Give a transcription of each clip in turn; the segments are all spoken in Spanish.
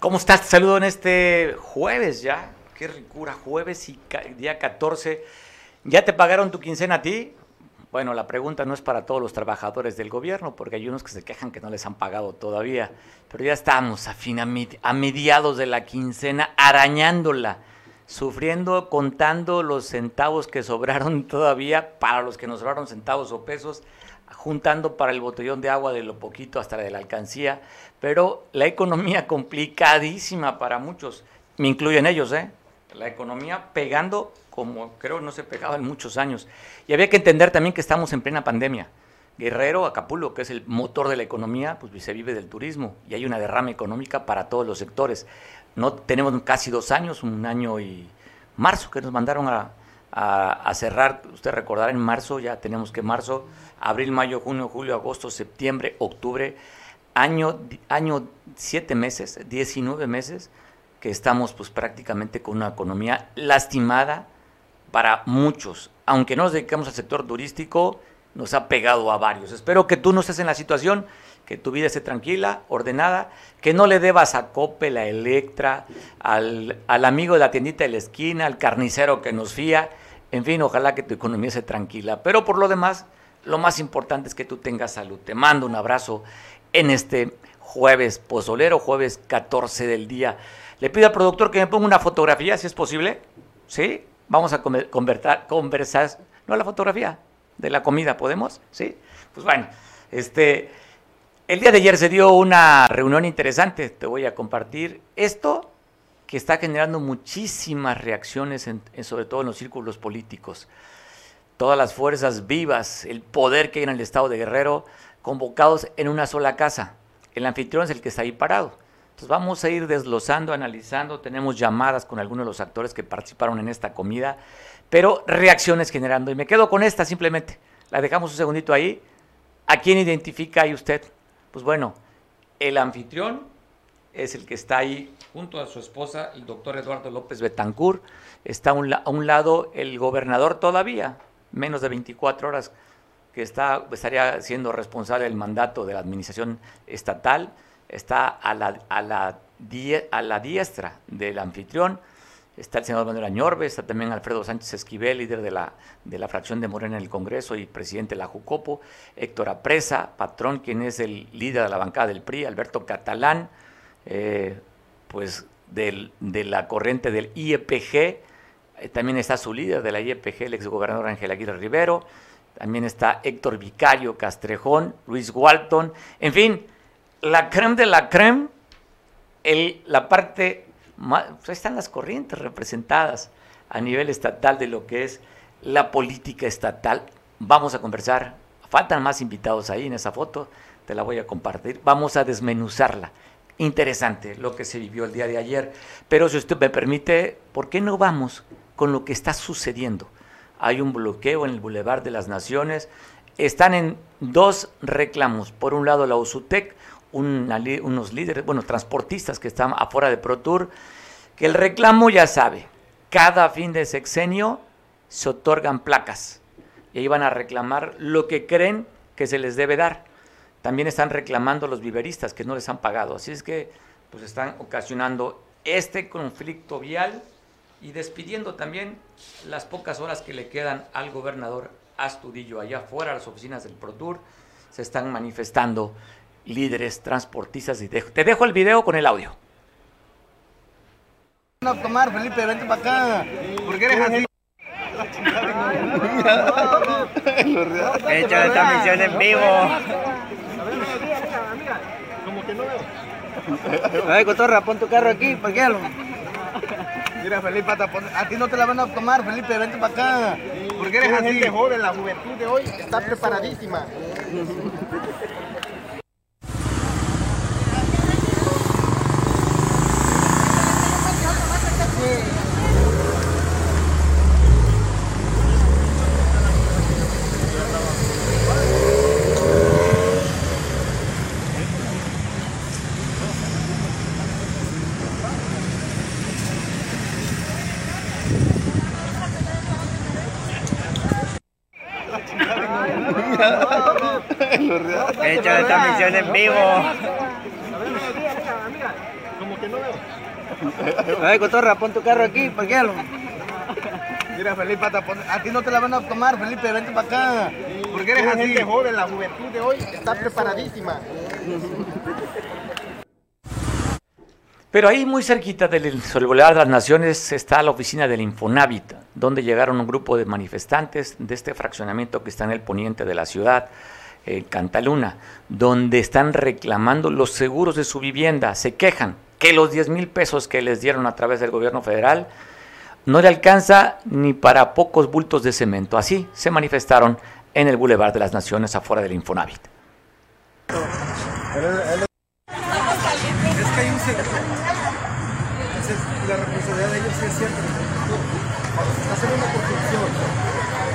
¿Cómo estás? Te saludo en este jueves ya. Qué ricura, jueves y día 14. ¿Ya te pagaron tu quincena a ti? Bueno, la pregunta no es para todos los trabajadores del gobierno, porque hay unos que se quejan que no les han pagado todavía. Pero ya estamos a, fin, a mediados de la quincena, arañándola, sufriendo, contando los centavos que sobraron todavía, para los que nos sobraron centavos o pesos, juntando para el botellón de agua de lo poquito hasta de la alcancía, pero la economía complicadísima para muchos, me incluyen ellos, ¿eh? La economía pegando como creo no se pegaba en muchos años. Y había que entender también que estamos en plena pandemia. Guerrero, Acapulco, que es el motor de la economía, pues se vive del turismo y hay una derrama económica para todos los sectores. No tenemos casi dos años, un año y marzo que nos mandaron a, a, cerrar, usted recordará en marzo, ya tenemos que marzo, abril, mayo, junio, julio, agosto, septiembre, octubre, año, año siete meses, 19 meses, que estamos pues prácticamente con una economía lastimada para muchos. Aunque no nos dediquemos al sector turístico, nos ha pegado a varios. Espero que tú no estés en la situación, que tu vida esté tranquila, ordenada, que no le debas a Cope, la Electra, al, al amigo de la tiendita de la esquina, al carnicero que nos fía, en fin, ojalá que tu economía esté tranquila. Pero por lo demás, lo más importante es que tú tengas salud. Te mando un abrazo en este jueves pozolero, jueves 14 del día. Le pido al productor que me ponga una fotografía, si es posible. ¿Sí? Vamos a conversar, conversar, no la fotografía, de la comida, ¿podemos? ¿Sí? Pues bueno, este, el día de ayer se dio una reunión interesante. Te voy a compartir esto que está generando muchísimas reacciones, sobre todo en los círculos políticos. Todas las fuerzas vivas, el poder que hay en el estado de Guerrero, convocados en una sola casa. El anfitrión es el que está ahí parado. Entonces vamos a ir desglosando, analizando, tenemos llamadas con algunos de los actores que participaron en esta comida, pero reacciones generando. Y me quedo con esta simplemente. La dejamos un segundito ahí. ¿A quién identifica ahí usted? Pues bueno, el anfitrión es el que está ahí junto a su esposa, el doctor Eduardo López Betancur. Está a un, lado el gobernador todavía, menos de 24 horas, que está, estaría siendo responsable del mandato de la administración estatal. Está a la, a la, a la diestra del anfitrión. Está el senador Manuel Añorbe, está también Alfredo Sánchez Esquivel, líder de la, de la fracción de Morena en el Congreso y presidente de la Jucopo, Héctor Apresa, patrón, quien es el líder de la bancada del PRI, Alberto Catalán, eh, pues del, de la corriente del IEPG, eh, también está su líder de la IEPG, el exgobernador Ángel Aguirre Rivero, también está Héctor Vicario Castrejón, Luis Walton, en fin, la creme de la creme, la parte, más, pues están las corrientes representadas a nivel estatal de lo que es la política estatal. Vamos a conversar, faltan más invitados ahí en esa foto, te la voy a compartir, vamos a desmenuzarla interesante lo que se vivió el día de ayer. Pero si usted me permite, ¿por qué no vamos con lo que está sucediendo? Hay un bloqueo en el Boulevard de las Naciones. Están en dos reclamos. Por un lado, la USUTEC, unos líderes, bueno, transportistas que están afuera de ProTour, que el reclamo ya sabe, cada fin de sexenio se otorgan placas y ahí van a reclamar lo que creen que se les debe dar también están reclamando los viveristas que no les han pagado. Así es que pues están ocasionando este conflicto vial y despidiendo también las pocas horas que le quedan al gobernador Astudillo allá afuera, las oficinas del ProTour, se están manifestando líderes transportistas y te dejo el video con el audio. No tomar, Felipe, vente para acá. ¿Por eres así? Hecho esta misión en vivo. Como que no veo. Ay, cotorra, pon tu carro aquí, parquéalo. Mira, Felipe, a ti no te la van a tomar, Felipe, vente para acá. Porque eres así. joven, la juventud de hoy está preparadísima. He hecho esta misión en vivo. Como que no veo. Ay, cotorra, pon tu carro aquí, parquéalo. Mira, Felipe, a ti no te la van a tomar, Felipe, vente para acá. Porque eres así. gente joven, la juventud de hoy está preparadísima. Pero ahí muy cerquita del sobre de las Naciones está la oficina del Infonavit, donde llegaron un grupo de manifestantes de este fraccionamiento que está en el poniente de la ciudad, en Cantaluna, donde están reclamando los seguros de su vivienda. Se quejan que los 10 mil pesos que les dieron a través del gobierno federal no le alcanza ni para pocos bultos de cemento. Así se manifestaron en el Boulevard de las Naciones afuera del Infonavit. Es que hay un Entonces, la responsabilidad de ellos es cierta. Una.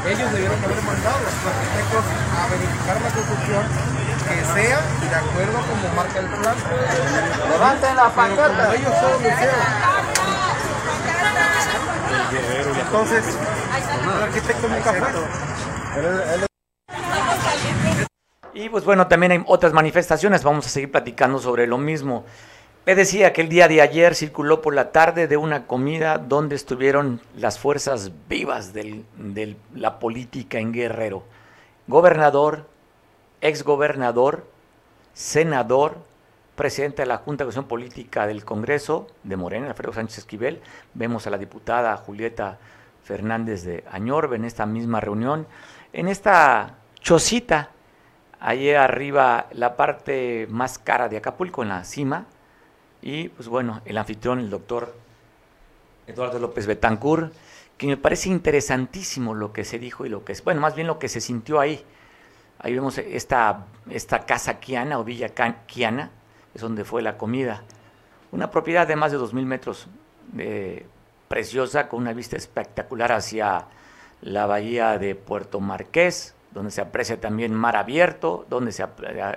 Ellos debieron haber mandado a los arquitectos a verificar la construcción que sea de acuerdo como marca el plan. Levanten la pancarta. ellos solo lo hicieron. Entonces, el arquitecto nunca fue. Y pues bueno, también hay otras manifestaciones, vamos a seguir platicando sobre lo mismo. Me decía que el día de ayer circuló por la tarde de una comida donde estuvieron las fuerzas vivas de la política en Guerrero. Gobernador, exgobernador, senador, presidente de la Junta de Acción Política del Congreso de Morena, Alfredo Sánchez Esquivel. Vemos a la diputada Julieta Fernández de Añorbe en esta misma reunión. En esta chocita Allí arriba la parte más cara de Acapulco, en la cima. Y pues bueno, el anfitrión, el doctor Eduardo López Betancur, que me parece interesantísimo lo que se dijo y lo que es, bueno, más bien lo que se sintió ahí. Ahí vemos esta, esta casa Kiana o Villa Kiana, es donde fue la comida. Una propiedad de más de 2.000 metros, de preciosa, con una vista espectacular hacia la bahía de Puerto Marqués, donde se aprecia también mar abierto, donde se,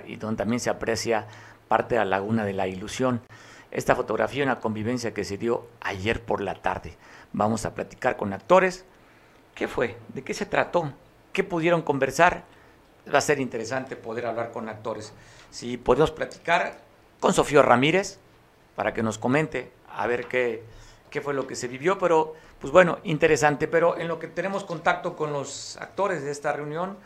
y donde también se aprecia parte de la laguna de la ilusión. Esta fotografía, una convivencia que se dio ayer por la tarde. Vamos a platicar con actores. ¿Qué fue? ¿De qué se trató? ¿Qué pudieron conversar? Va a ser interesante poder hablar con actores. Si podemos platicar con Sofío Ramírez para que nos comente a ver qué, qué fue lo que se vivió, pero pues bueno, interesante, pero en lo que tenemos contacto con los actores de esta reunión,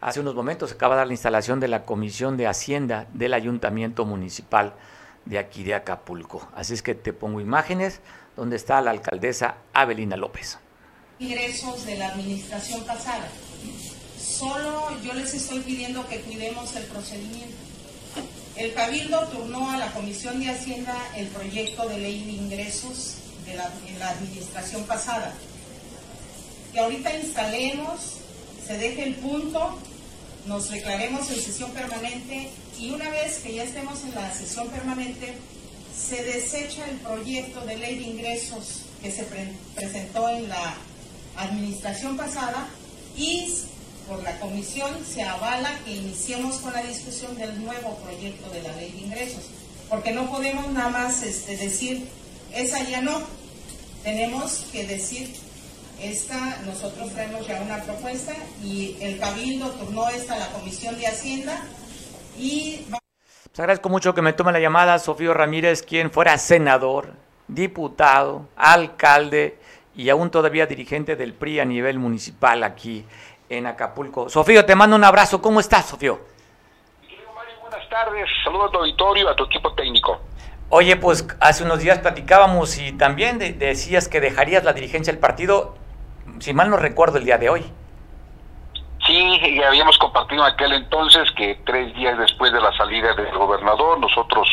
hace unos momentos acaba de dar la instalación de la Comisión de Hacienda del Ayuntamiento Municipal de aquí de Acapulco. Así es que te pongo imágenes donde está la alcaldesa Abelina López. Ingresos de la administración pasada. Solo yo les estoy pidiendo que cuidemos el procedimiento. El Cabildo turnó a la Comisión de Hacienda el proyecto de ley de ingresos en la administración pasada. Que ahorita instalemos, se deje el punto, nos declaremos en sesión permanente y una vez que ya estemos en la sesión permanente, se desecha el proyecto de ley de ingresos que se presentó en la administración pasada y por la comisión se avala que iniciemos con la discusión del nuevo proyecto de la ley de ingresos, porque no podemos nada más este, decir esa ya no. Tenemos que decir, esta, nosotros traemos ya una propuesta y el Cabildo turnó esta a la Comisión de Hacienda y... Pues agradezco mucho que me tome la llamada Sofío Ramírez, quien fuera senador, diputado, alcalde y aún todavía dirigente del PRI a nivel municipal aquí en Acapulco. Sofío, te mando un abrazo. ¿Cómo estás, Sofío? Buenas tardes. Saludos a tu auditorio, a tu equipo técnico. Oye, pues hace unos días platicábamos y también decías que dejarías la dirigencia del partido, si mal no recuerdo, el día de hoy. Sí, ya habíamos compartido en aquel entonces que tres días después de la salida del gobernador nosotros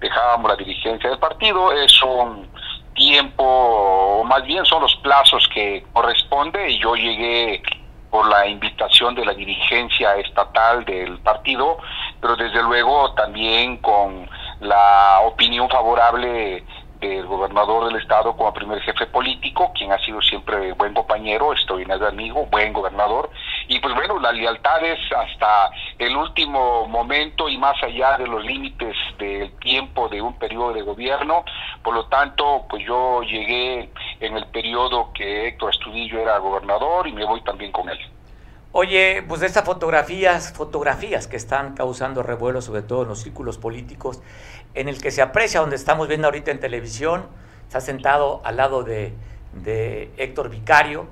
dejábamos la dirigencia del partido. Es un tiempo, o más bien son los plazos que corresponde y yo llegué por la invitación de la dirigencia estatal del partido, pero desde luego también con la opinión favorable del gobernador del estado como primer jefe político, quien ha sido siempre buen compañero, estoy el amigo, buen gobernador, y pues bueno, la lealtad es hasta el último momento y más allá de los límites del tiempo de un periodo de gobierno, por lo tanto, pues yo llegué en el periodo que Héctor Estudillo era gobernador y me voy también con él. Oye, pues de estas fotografías, fotografías que están causando revuelo, sobre todo en los círculos políticos, en el que se aprecia, donde estamos viendo ahorita en televisión, está sentado al lado de, Héctor Vicario.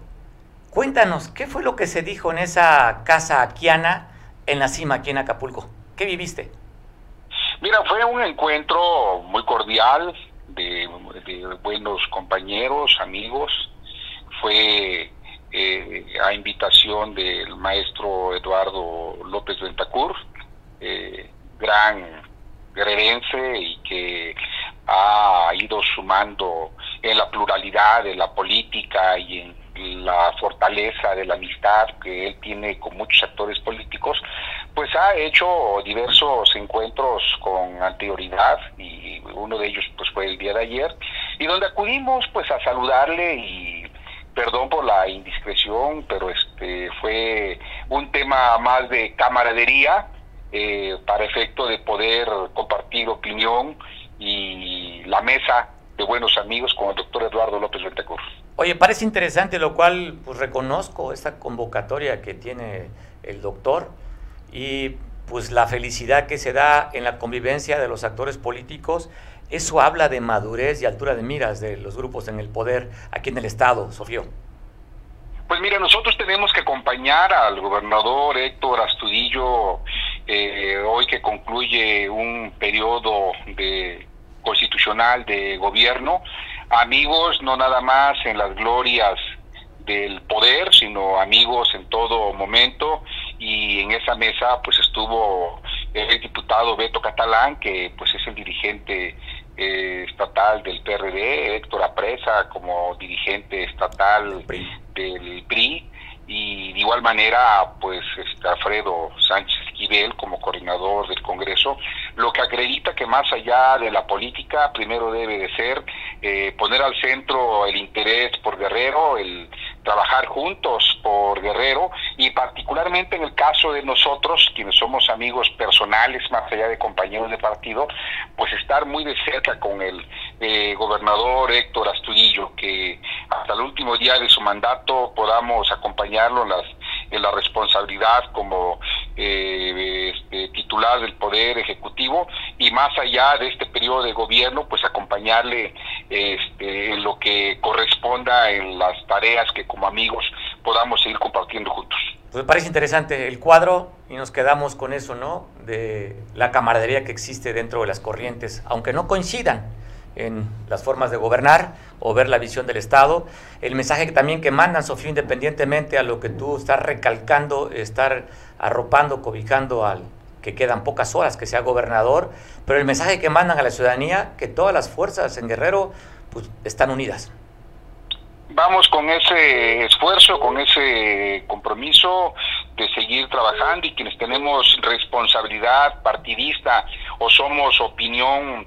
Cuéntanos, ¿qué fue lo que se dijo en esa casa aquiana en la cima aquí en Acapulco? ¿Qué viviste? Mira, fue un encuentro muy cordial de, buenos compañeros, amigos. Fue eh, a invitación del maestro Eduardo López Ventacur, eh, gran guerrerense y que ha ido sumando en la pluralidad de la política y en la fortaleza de la amistad que él tiene con muchos actores políticos, pues ha hecho diversos encuentros con anterioridad y uno de ellos pues fue el día de ayer y donde acudimos pues a saludarle y perdón por la indiscreción, pero este fue un tema más de camaradería eh, para efecto de poder compartir opinión y la mesa de buenos amigos con el doctor Eduardo López Ventecur. Oye, parece interesante, lo cual pues reconozco esta convocatoria que tiene el doctor y pues la felicidad que se da en la convivencia de los actores políticos, eso habla de madurez y altura de miras de los grupos en el poder aquí en el Estado, Sofío. Pues mira, nosotros tenemos que acompañar al gobernador Héctor Astudillo eh, hoy que concluye un periodo de constitucional de gobierno, amigos no nada más en las glorias del poder, sino amigos en todo momento. Y en esa mesa pues estuvo el diputado Beto Catalán, que pues es el dirigente eh, estatal del PRD, Héctor Apresa como dirigente estatal del PRI y de igual manera pues este Alfredo Sánchez Esquivel como coordinador del Congreso, lo que acredita que más allá de la política primero debe de ser eh, poner al centro el interés por Guerrero, el trabajar juntos por Guerrero y particularmente en el caso de nosotros, quienes somos amigos personales más allá de compañeros de partido, pues estar muy de cerca con el eh, gobernador Héctor Astudillo, que hasta el último día de su mandato podamos acompañarlo en, las, en la responsabilidad como eh, este, titular del Poder Ejecutivo y más allá de este periodo de gobierno, pues acompañarle este, en lo que corresponda en las tareas que como amigos podamos seguir compartiendo juntos. Pues me parece interesante el cuadro y nos quedamos con eso, ¿no? De la camaradería que existe dentro de las corrientes, aunque no coincidan en las formas de gobernar o ver la visión del Estado. El mensaje también que mandan, Sofía, independientemente a lo que tú estás recalcando, estar arropando, cobijando al que quedan pocas horas que sea gobernador, pero el mensaje que mandan a la ciudadanía, que todas las fuerzas en Guerrero pues, están unidas. Vamos con ese esfuerzo, con ese compromiso de seguir trabajando y quienes tenemos responsabilidad partidista o somos opinión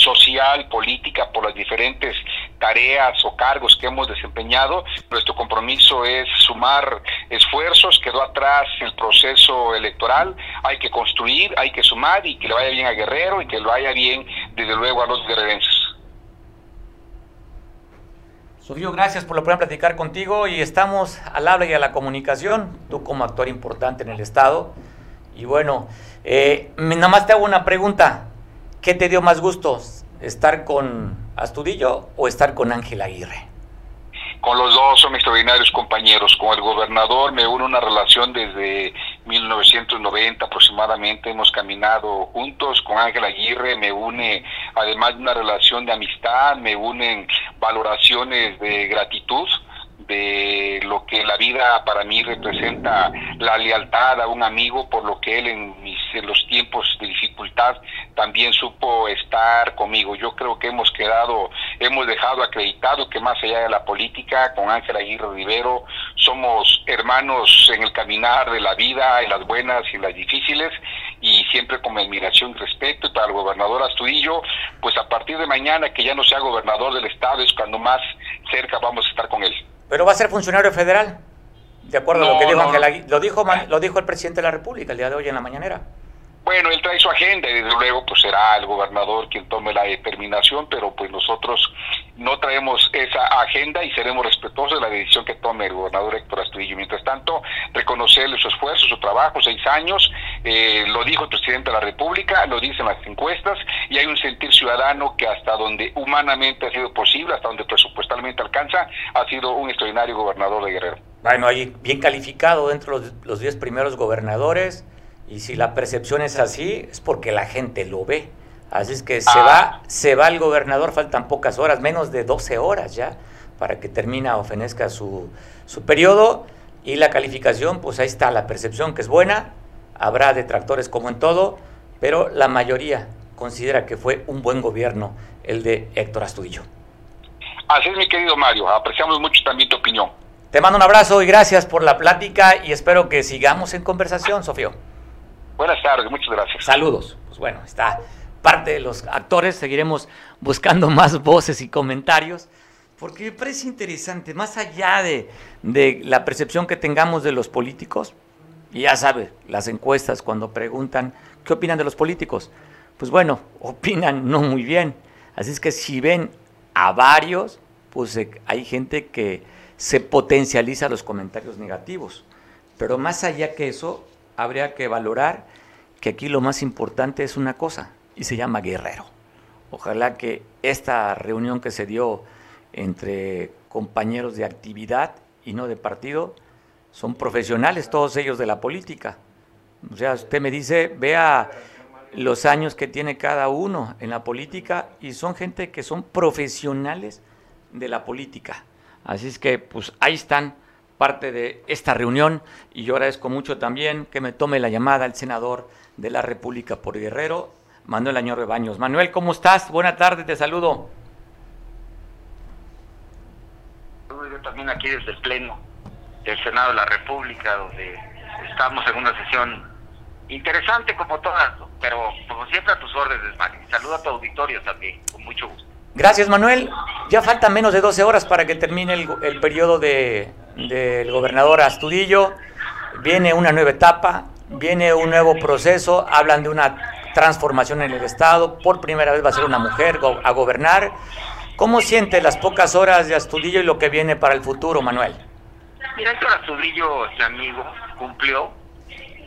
social, política, por las diferentes tareas o cargos que hemos desempeñado. Nuestro compromiso es sumar esfuerzos, quedó atrás el proceso electoral, hay que construir, hay que sumar y que le vaya bien a Guerrero y que le vaya bien, desde luego, a los guerrerenses. Sofío, gracias por lo poder platicar contigo y estamos al habla y a la comunicación, tú como actor importante en el Estado. Y bueno, eh, nada más te hago una pregunta. ¿Qué te dio más gusto? ¿Estar con Astudillo o estar con Ángel Aguirre? Con los dos son extraordinarios compañeros. Con el gobernador me une una relación desde 1990 aproximadamente. Hemos caminado juntos. Con Ángel Aguirre me une, además de una relación de amistad, me unen valoraciones de gratitud de lo que la vida para mí representa la lealtad a un amigo por lo que él en, mis, en los tiempos de dificultad también supo estar conmigo. Yo creo que hemos quedado, hemos dejado acreditado que más allá de la política, con Ángel Aguirre Rivero, somos hermanos en el caminar de la vida, en las buenas y en las difíciles, y siempre con admiración y respeto. Y para el gobernador Astudillo, pues a partir de mañana, que ya no sea gobernador del estado, es cuando más cerca vamos a estar con él. Pero va a ser funcionario federal, de acuerdo a lo que dijo Ángel Aguirre. Lo dijo, lo dijo el presidente de la República el día de hoy en la mañanera. Bueno, él trae su agenda y desde luego pues será el gobernador quien tome la determinación, pero pues nosotros no traemos esa agenda y seremos respetuosos de la decisión que tome el gobernador Héctor Astudillo. Mientras tanto, reconocerle su esfuerzo, su trabajo, seis años, eh, lo dijo el presidente de la República, lo dicen las encuestas, y hay un sentir ciudadano que hasta donde humanamente ha sido posible, hasta donde presupuestalmente alcanza, ha sido un extraordinario gobernador de Guerrero. Bueno, ahí bien calificado dentro de los diez primeros gobernadores, y si la percepción es así, es porque la gente lo ve. Así es que se Ah. va, se va el gobernador, faltan pocas horas, menos de 12 horas ya, para que termina o fenezca su, su periodo. Y la calificación, pues ahí está, la percepción que es buena, habrá detractores como en todo, pero la mayoría considera que fue un buen gobierno el de Héctor Astudillo. Así es, mi querido Mario, apreciamos mucho también tu opinión. Te mando un abrazo y gracias por la plática y espero que sigamos en conversación, Sofío. Buenas tardes, muchas gracias. Saludos. Pues bueno, está parte de los actores, seguiremos buscando más voces y comentarios, porque me parece interesante, más allá de, de la percepción que tengamos de los políticos, y ya sabe, las encuestas cuando preguntan qué opinan de los políticos, pues bueno, opinan no muy bien. Así es que si ven a varios, pues eh, hay gente que se potencializa los comentarios negativos. Pero más allá que eso, habría que valorar que aquí lo más importante es una cosa, y se llama Guerrero. Ojalá que esta reunión que se dio entre compañeros de actividad y no de partido, son profesionales todos ellos de la política. O sea, usted me dice, vea los años que tiene cada uno en la política y son gente que son profesionales de la política. Así es que, pues ahí están parte de esta reunión y yo agradezco mucho también que me tome la llamada el senador de la República por Guerrero, Manuel Añorbe Baños. Manuel, ¿cómo estás? Buena tarde, te saludo. Yo también aquí desde el Pleno del Senado de la República, donde estamos en una sesión interesante como todas, pero como siempre a tus órdenes, Mari. Saludo a tu auditorio también, con mucho gusto. Gracias, Manuel. Ya faltan menos de 12 horas para que termine el, el periodo de, del gobernador Astudillo. Viene una nueva etapa, viene un nuevo proceso, hablan de una transformación en el Estado. Por primera vez va a ser una mujer a gobernar. ¿Cómo siente las pocas horas de Astudillo y lo que viene para el futuro, Manuel? Mira, Héctor Astudillo, mi amigo, cumplió.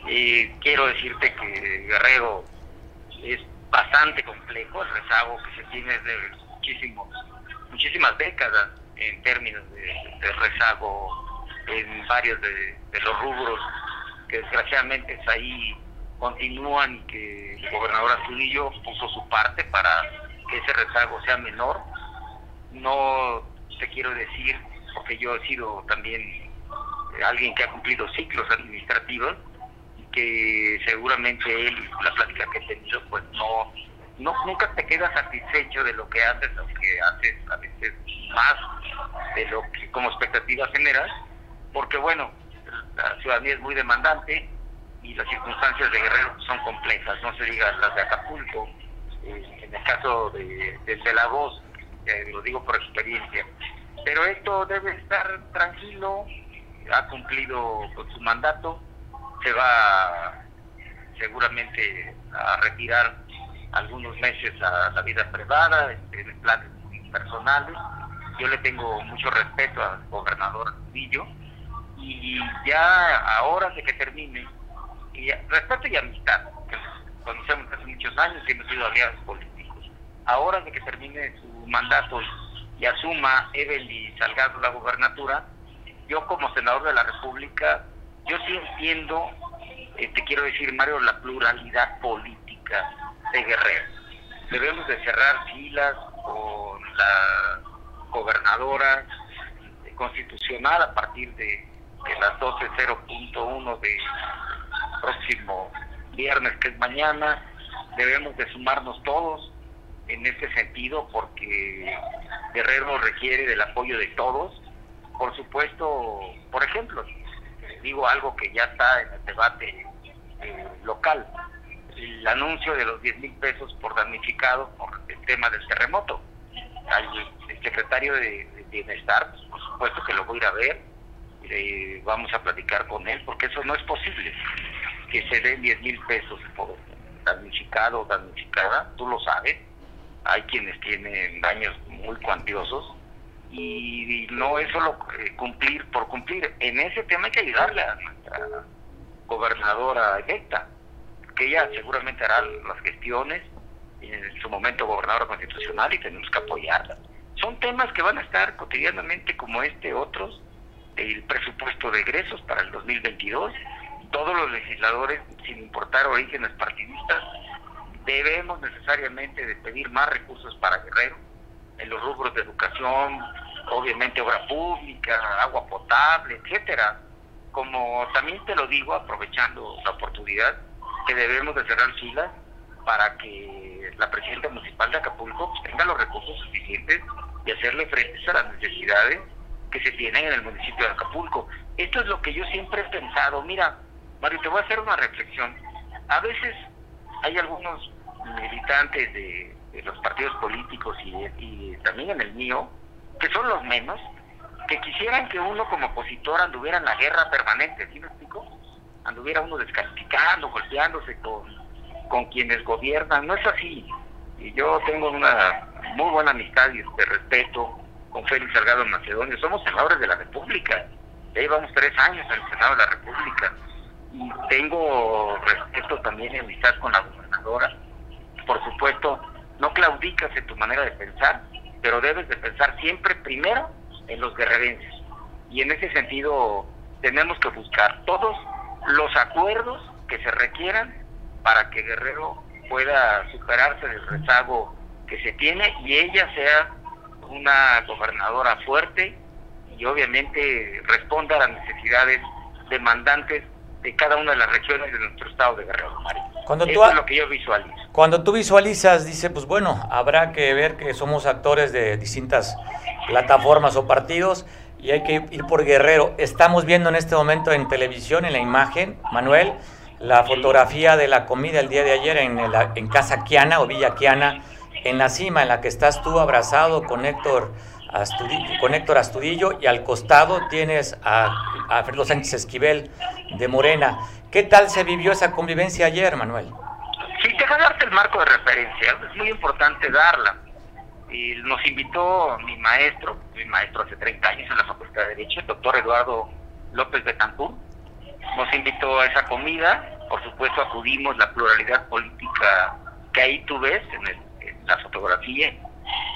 Eh, quiero decirte que Guerrero es bastante complejo, el rezago que se tiene es de muchísimos, muchísimas décadas en términos de, rezago en varios de, los rubros que desgraciadamente ahí continúan y que el gobernador Astudillo puso su parte para que ese rezago sea menor. No te quiero decir, porque yo he sido también alguien que ha cumplido ciclos administrativos y que seguramente él, la plática que he tenido, pues no, no nunca te quedas satisfecho de lo que haces, aunque haces a veces más de lo que como expectativa generas, porque bueno, la ciudadanía es muy demandante y las circunstancias de Guerrero son complejas, no se diga las de Acapulco, eh, en el caso de, de, de la voz, eh, lo digo por experiencia, pero esto debe estar tranquilo, ha cumplido con su mandato, se va seguramente a retirar algunos meses a la vida privada, en planes muy personales. Yo le tengo mucho respeto al gobernador Villo y ya ahora de que termine, y respeto y amistad, que conocemos hace muchos años y hemos sido aliados políticos. Ahora de que termine su mandato y asuma Evelyn Salgado la gobernatura, yo como senador de la República, yo sí entiendo, te quiero decir, Mario, la pluralidad política de Guerrero. Debemos de cerrar filas con la gobernadora constitucional a partir de, de las 12.0.1 de próximo viernes, que es mañana. Debemos de sumarnos todos en este sentido porque Guerrero requiere del apoyo de todos. Por supuesto, por ejemplo, digo algo que ya está en el debate eh, local, el anuncio de los 10 mil pesos por damnificado por el tema del terremoto. Al el secretario de, Bienestar, pues, por supuesto que lo voy a ir a ver, eh, vamos a platicar con él, porque eso no es posible, que se den 10 mil pesos por, damnificado o damnificada, tú lo sabes. Hay quienes tienen daños muy cuantiosos y no es solo eh, cumplir por cumplir. En ese tema hay que ayudarle a nuestra gobernadora electa, que ella seguramente hará las gestiones, en su momento gobernadora constitucional y tenemos que apoyarla. Son temas que van a estar cotidianamente como este, otros, el presupuesto de egresos para el 2022. Todos los legisladores, sin importar orígenes partidistas, debemos necesariamente de pedir más recursos para Guerrero en los rubros de educación, obviamente obra pública, agua potable, etcétera. Como también te lo digo, aprovechando la oportunidad, que debemos de cerrar filas para que la presidenta municipal de Acapulco tenga los recursos suficientes y hacerle frente a las necesidades que se tienen en el municipio de Acapulco. Esto es lo que yo siempre he pensado. Mira, Mario, te voy a hacer una reflexión. A veces hay algunos militantes de, los partidos políticos y, y, también en el mío, que son los menos, que quisieran que uno como opositor anduviera en la guerra permanente, ¿sí me explico? Anduviera uno descalificando, golpeándose con, con quienes gobiernan. No es así. Y yo tengo una muy buena amistad y de respeto con Félix Salgado Macedonio. Somos senadores de la República. Ya llevamos tres años en el Senado de la República. Y tengo respeto también y amistad con la gobernadora. Por supuesto, no claudicas en tu manera de pensar, pero debes de pensar siempre primero en los guerrerenses. Y en ese sentido tenemos que buscar todos los acuerdos que se requieran para que Guerrero pueda superarse del rezago que se tiene y ella sea una gobernadora fuerte y obviamente responda a las necesidades demandantes de cada una de las regiones de nuestro estado de Guerrero. Cuando Eso es lo que yo visualizo. Cuando tú visualizas, dice, pues bueno, habrá que ver que somos actores de distintas plataformas o partidos y hay que ir por Guerrero. Estamos viendo en este momento en televisión, en la imagen, Manuel, la fotografía de la comida el día de ayer en, en Casa Quiana o Villa Quiana, en la cima en la que estás tú abrazado con Héctor Astudillo, con Héctor Astudillo y al costado tienes a, a Alfredo Sánchez Esquivel de Morena. ¿Qué tal se vivió esa convivencia ayer, Manuel? Sí, te darte el marco de referencia, es muy importante darla. Y nos invitó mi maestro, mi maestro hace 30 años en la Facultad de Derecho, el doctor Eduardo López de Cancún. Nos invitó a esa comida, por supuesto acudimos la pluralidad política que ahí tú ves en, en la fotografía,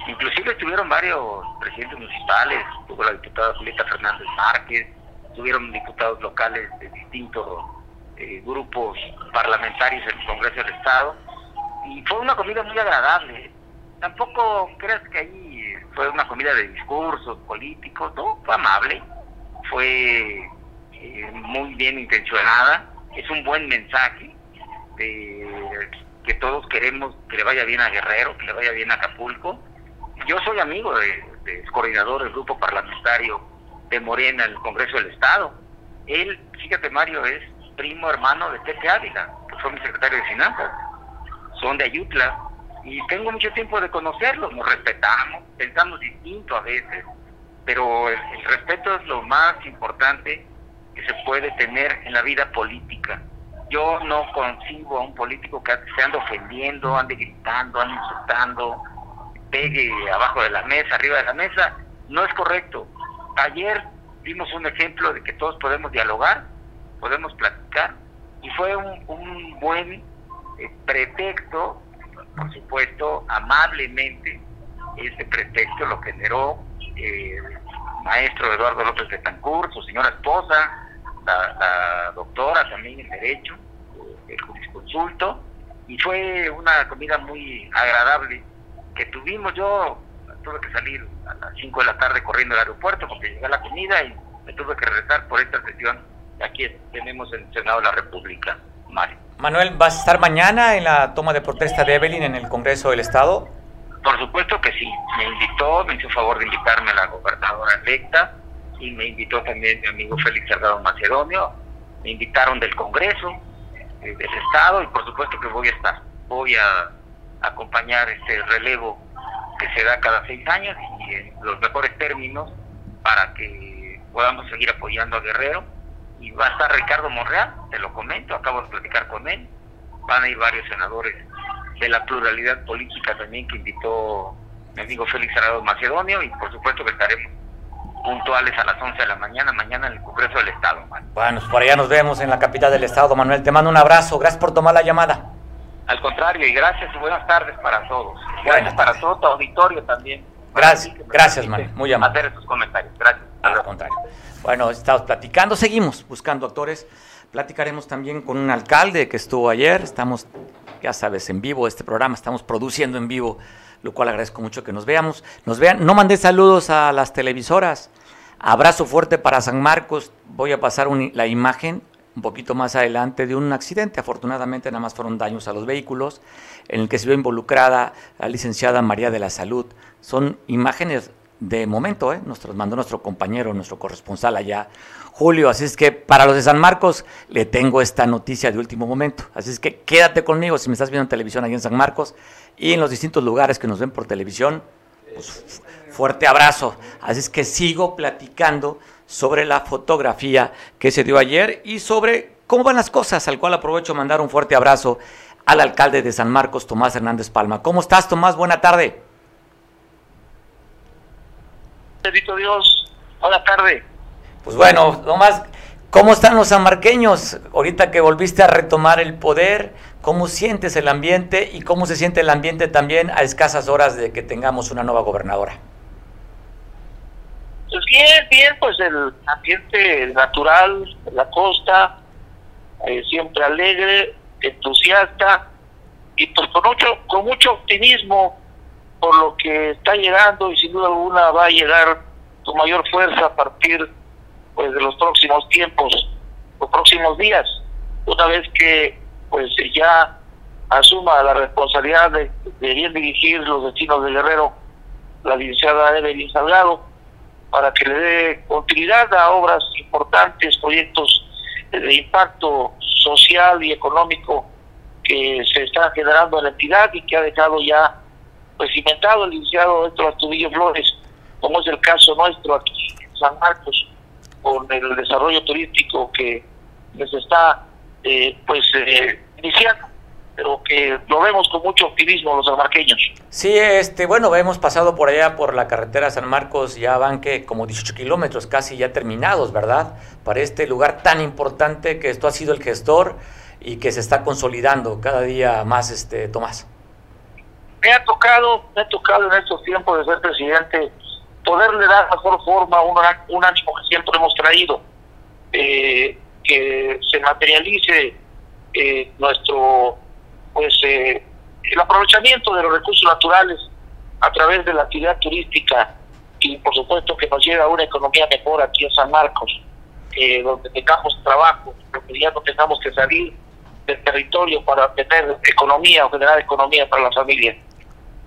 Inclusive estuvieron varios presidentes municipales, tuvo la diputada Julieta Fernández Márquez, tuvieron diputados locales de distintos eh, grupos parlamentarios en el Congreso del Estado, y fue una comida muy agradable. Tampoco creas que ahí fue una comida de discursos políticos, no, fue amable, fue eh, muy bien intencionada, es un buen mensaje de que todos queremos que le vaya bien a Guerrero, que le vaya bien a Acapulco. Yo soy amigo de, de coordinador del grupo parlamentario de Morena en el Congreso del Estado. Él, fíjate Mario, es primo hermano de Pepe Ávila, que fue mi secretario de Finanzas. Son de Ayutla y tengo mucho tiempo de conocerlos, nos respetamos, pensamos distinto a veces, pero el, respeto es lo más importante que se puede tener en la vida política yo no concibo a un político que se ande ofendiendo, ande gritando, ande insultando, pegue abajo de la mesa, arriba de la mesa. No es correcto. Ayer vimos un ejemplo de que todos podemos dialogar, podemos platicar, y fue un, un buen eh, pretexto, por supuesto, amablemente, ese pretexto lo generó eh, el maestro Eduardo López de Tancur, su señora esposa, la, doctora también en Derecho, el jurisconsulto, y fue una comida muy agradable que tuvimos. Yo tuve que salir a las 5 de la tarde corriendo al aeropuerto porque llegué la comida y me tuve que regresar por esta sesión aquí tenemos en el Senado de la República. Mario. Manuel, ¿vas a estar mañana en la toma de protesta de Evelyn en el Congreso del Estado? Por supuesto que sí. Me invitó, me hizo favor de invitarme a la gobernadora electa y me invitó también mi amigo Félix Salgado Macedonio, me invitaron del Congreso, eh, del Estado y por supuesto que voy a estar, voy a acompañar este relevo que se da cada seis años y en los mejores términos para que podamos seguir apoyando a Guerrero y va a estar Ricardo Monreal, te lo comento, acabo de platicar con él, van a ir varios senadores de la pluralidad política también que invitó mi amigo Félix Arado Macedonio y por supuesto que estaremos puntuales a las 11 de la mañana, mañana en el Congreso del Estado. Bueno, por allá nos vemos en la capital del Estado, Manuel. Te mando un abrazo, gracias por tomar la llamada. Al contrario, y gracias y buenas tardes para todos. Gracias para todo tu auditorio también. Gracias, gracias, Manuel. Muy amable. Hacer estos comentarios. Gracias. Al contrario. Bueno, estamos platicando, seguimos buscando actores. Platicaremos también con un alcalde que estuvo ayer. Estamos, ya sabes, en vivo este programa, estamos produciendo en vivo, lo cual agradezco mucho que nos veamos. Nos vean. No mandé saludos a las televisoras. Abrazo fuerte para San Marcos. Voy a pasar la imagen un poquito más adelante de un accidente. Afortunadamente nada más fueron daños a los vehículos en el que se vio involucrada la licenciada María de la Salud. Son imágenes de momento, ¿eh? Nos mandó nuestro compañero, nuestro corresponsal allá, Julio. Así es que para los de San Marcos le tengo esta noticia de último momento. Así es que quédate conmigo si me estás viendo en televisión allá en San Marcos y en los distintos lugares que nos ven por televisión. Pues, fuerte abrazo. Así es que sigo platicando sobre la fotografía que se dio ayer y sobre cómo van las cosas, al cual aprovecho mandar un fuerte abrazo al alcalde de San Marcos, Tomás Hernández Palma. ¿Cómo estás, Tomás? Buena tarde. Bendito Dios. Buena tarde. Pues bueno, Tomás, ¿cómo están los sanmarqueños? Ahorita que volviste a retomar el poder, ¿cómo sientes el ambiente y cómo se siente el ambiente también a escasas horas de que tengamos una nueva gobernadora? Pues bien, bien, pues el ambiente natural la costa, eh, siempre alegre, entusiasta y pues con mucho, con mucho optimismo por lo que está llegando y sin duda alguna va a llegar con mayor fuerza a partir pues de los próximos tiempos, los próximos días, una vez que pues ya asuma la responsabilidad de, de bien dirigir los destinos de Guerrero, la licenciada Evelyn Salgado, para que le dé continuidad a obras importantes, proyectos de impacto social y económico que se están generando en la entidad y que ha dejado ya pues cimentado el iniciado Héctor Astudillo Flores, como es el caso nuestro aquí en San Marcos, con el desarrollo turístico que se está eh, pues eh, iniciando pero que lo vemos con mucho optimismo los sanmarqueños. Sí, este, bueno, hemos pasado por allá por la carretera San Marcos, ya van que como 18 kilómetros casi ya terminados, ¿verdad? Para este lugar tan importante que esto ha sido el gestor y que se está consolidando cada día más, este, Tomás. Me ha tocado, me ha tocado en estos tiempos de ser presidente poderle dar mejor forma un, un ánimo que siempre hemos traído, eh, que se materialice eh, nuestro pues eh, el aprovechamiento de los recursos naturales a través de la actividad turística y por supuesto que nos lleve a una economía mejor aquí en San Marcos, donde tengamos trabajo, donde ya no tengamos que salir del territorio para tener economía o generar economía para la familia.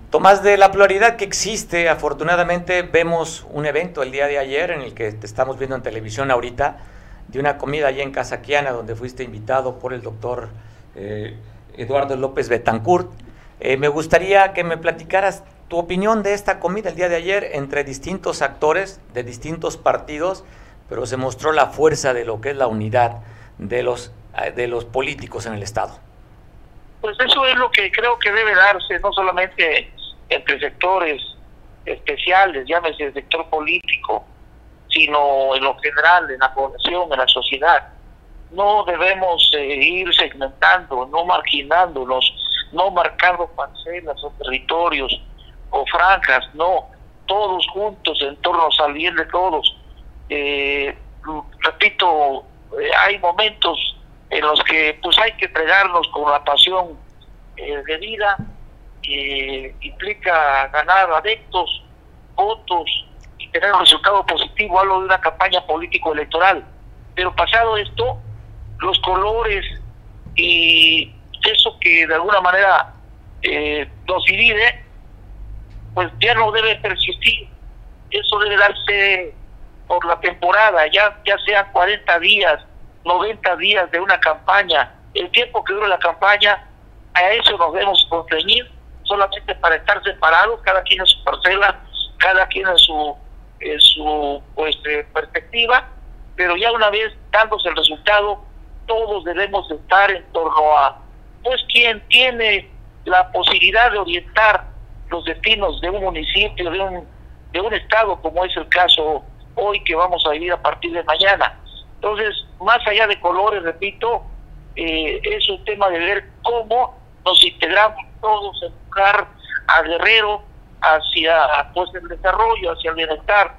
Tomás, de la pluralidad que existe, afortunadamente vemos un evento el día de ayer en el que te estamos viendo en televisión ahorita, de una comida allí en Casaquiana, donde fuiste invitado por el doctor eh, Eduardo López Betancourt. Eh, me gustaría que me platicaras tu opinión de esta comida el día de ayer entre distintos actores de distintos partidos, pero se mostró la fuerza de lo que es la unidad de los, eh, de los políticos en el Estado. Pues eso es lo que creo que debe darse, no solamente entre sectores especiales, llámese el sector político, sino en lo general, en la población, en la sociedad no debemos eh, ir segmentando, no marginándonos, no marcando parcelas o territorios o franjas, no, todos juntos en torno al bien de todos. Eh, repito, eh, hay momentos en los que pues hay que entregarnos con la pasión de vida, que implica ganar adeptos, votos y tener un resultado positivo, algo de una campaña político-electoral. Pero pasado esto, los colores y eso que de alguna manera eh, nos divide, pues ya no debe persistir. Eso debe darse por la temporada, ya, ya sean 40 días, 90 días de una campaña, el tiempo que dure la campaña, a eso nos debemos constreñir, solamente para estar separados, cada quien en su parcela, cada quien en su, en su pues, eh, perspectiva, pero ya una vez dándose el resultado, todos debemos estar en torno a pues quien tiene la posibilidad de orientar los destinos de un municipio, de un, de un estado, como es el caso hoy que vamos a vivir a partir de mañana. Entonces, más allá de colores, repito, eh, es un tema de ver cómo nos integramos todos, educar a Guerrero hacia pues el desarrollo, hacia el bienestar,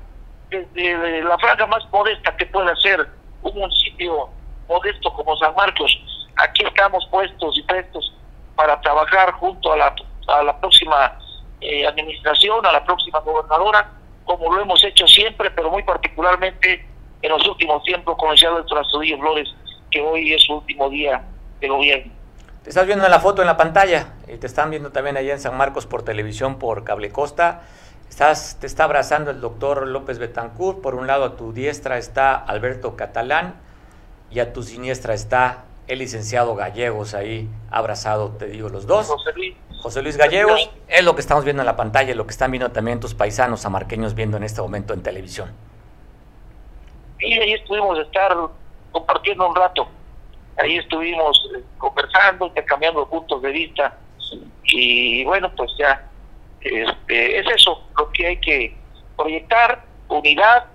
desde la franja más modesta que pueda ser un municipio modesto como San Marcos. Aquí estamos puestos y prestos para trabajar junto a la, a la próxima eh, administración, a la próxima gobernadora, como lo hemos hecho siempre, pero muy particularmente en los últimos tiempos con el señor Astudillo Flores, que hoy es su último día de gobierno. Te estás viendo en la foto en la pantalla, y te están viendo también allá en San Marcos por televisión, por Cable Costa. Estás, te está abrazando el doctor López Betancourt. Por un lado, a tu diestra está Alberto Catalán y a tu siniestra está el licenciado Gallegos ahí abrazado, te digo, los dos. José Luis. José Luis Gallegos, es lo que estamos viendo en la pantalla, lo que están viendo también tus paisanos amarqueños viendo en este momento en televisión. Y ahí estuvimos estar compartiendo un rato. Ahí estuvimos eh, conversando, intercambiando puntos de vista. Y bueno, pues ya este, es eso lo que hay que proyectar, unidad.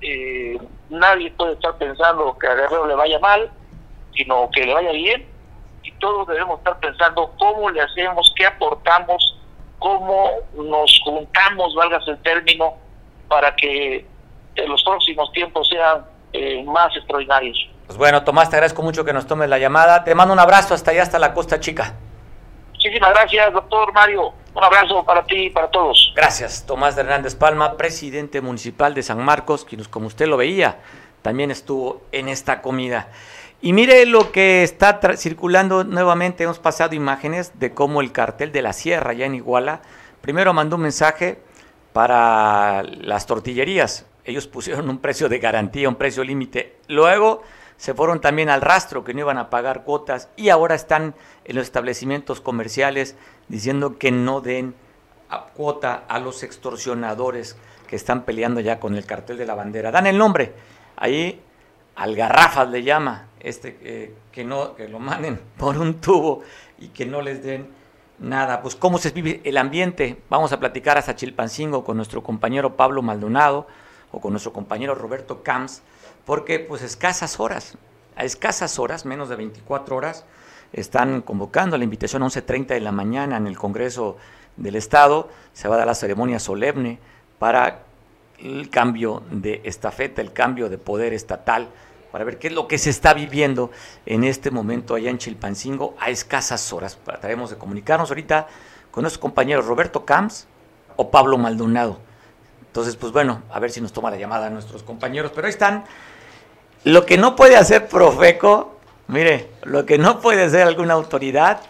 Eh, nadie puede estar pensando que a Guerrero le vaya mal, sino que le vaya bien. Y todos debemos estar pensando cómo le hacemos, qué aportamos, cómo nos juntamos, valga el término, para que en los próximos tiempos sean eh, más extraordinarios. Pues bueno, Tomás, te agradezco mucho que nos tomes la llamada. Te mando un abrazo hasta allá, hasta la Costa Chica. Muchísimas gracias, doctor Mario. Un abrazo para ti y para todos. Gracias, Tomás de Hernández Palma, presidente municipal de San Marcos, quien, como usted lo veía, también estuvo en esta comida. Y mire lo que está circulando nuevamente, hemos pasado imágenes de cómo el cartel de la sierra ya en Iguala, primero mandó un mensaje para las tortillerías, ellos pusieron un precio de garantía, un precio límite, luego se fueron también al rastro que no iban a pagar cuotas y ahora están en los establecimientos comerciales diciendo que no den cuota a los extorsionadores que están peleando ya con el cartel de la bandera. Dan el nombre, ahí algarrafas le llama, este, eh, que, no, que lo manden por un tubo y que no les den nada. Pues cómo se vive el ambiente. Vamos a platicar hasta Chilpancingo con nuestro compañero Pablo Maldonado o con nuestro compañero Roberto Camps, porque pues escasas horas, a escasas horas, menos de 24 horas, están convocando la invitación a 11.30 de la mañana en el Congreso del Estado. Se va a dar la ceremonia solemne para el cambio de estafeta, el cambio de poder estatal, para ver qué es lo que se está viviendo en este momento allá en Chilpancingo a escasas horas. Trataremos de comunicarnos ahorita con nuestros compañeros Roberto Camps o Pablo Maldonado. Entonces, pues bueno, a ver si nos toma la llamada nuestros compañeros. Pero ahí están. Lo que no puede hacer Profeco, mire, lo que no puede hacer alguna autoridad,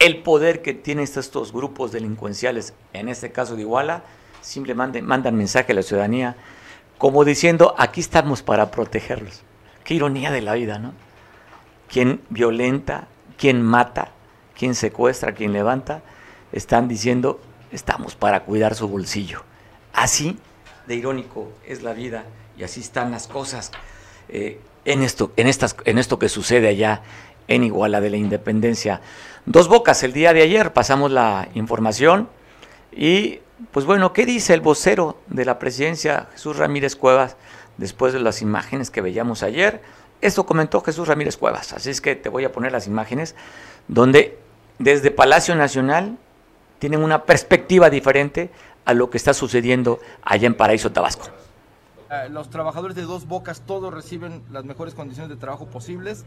el poder que tienen estos grupos delincuenciales, en este caso de Iguala, simplemente mandan mensaje a la ciudadanía como diciendo, aquí estamos para protegerlos. Qué ironía de la vida, ¿no? Quien violenta, quien mata, quien secuestra, quien levanta, están diciendo, estamos para cuidar su bolsillo. Así de irónico es la vida y así están las cosas eh, en, esto, en, estas, en esto que sucede allá en Iguala de la Independencia. Dos bocas, el día de ayer pasamos la información y pues bueno, ¿qué dice el vocero de la presidencia, Jesús Ramírez Cuevas, después de las imágenes que veíamos ayer? Esto comentó Jesús Ramírez Cuevas, así es que te voy a poner las imágenes donde desde Palacio Nacional tienen una perspectiva diferente a lo que está sucediendo allá en Paraíso Tabasco. Eh, los trabajadores de Dos Bocas todos reciben las mejores condiciones de trabajo posibles.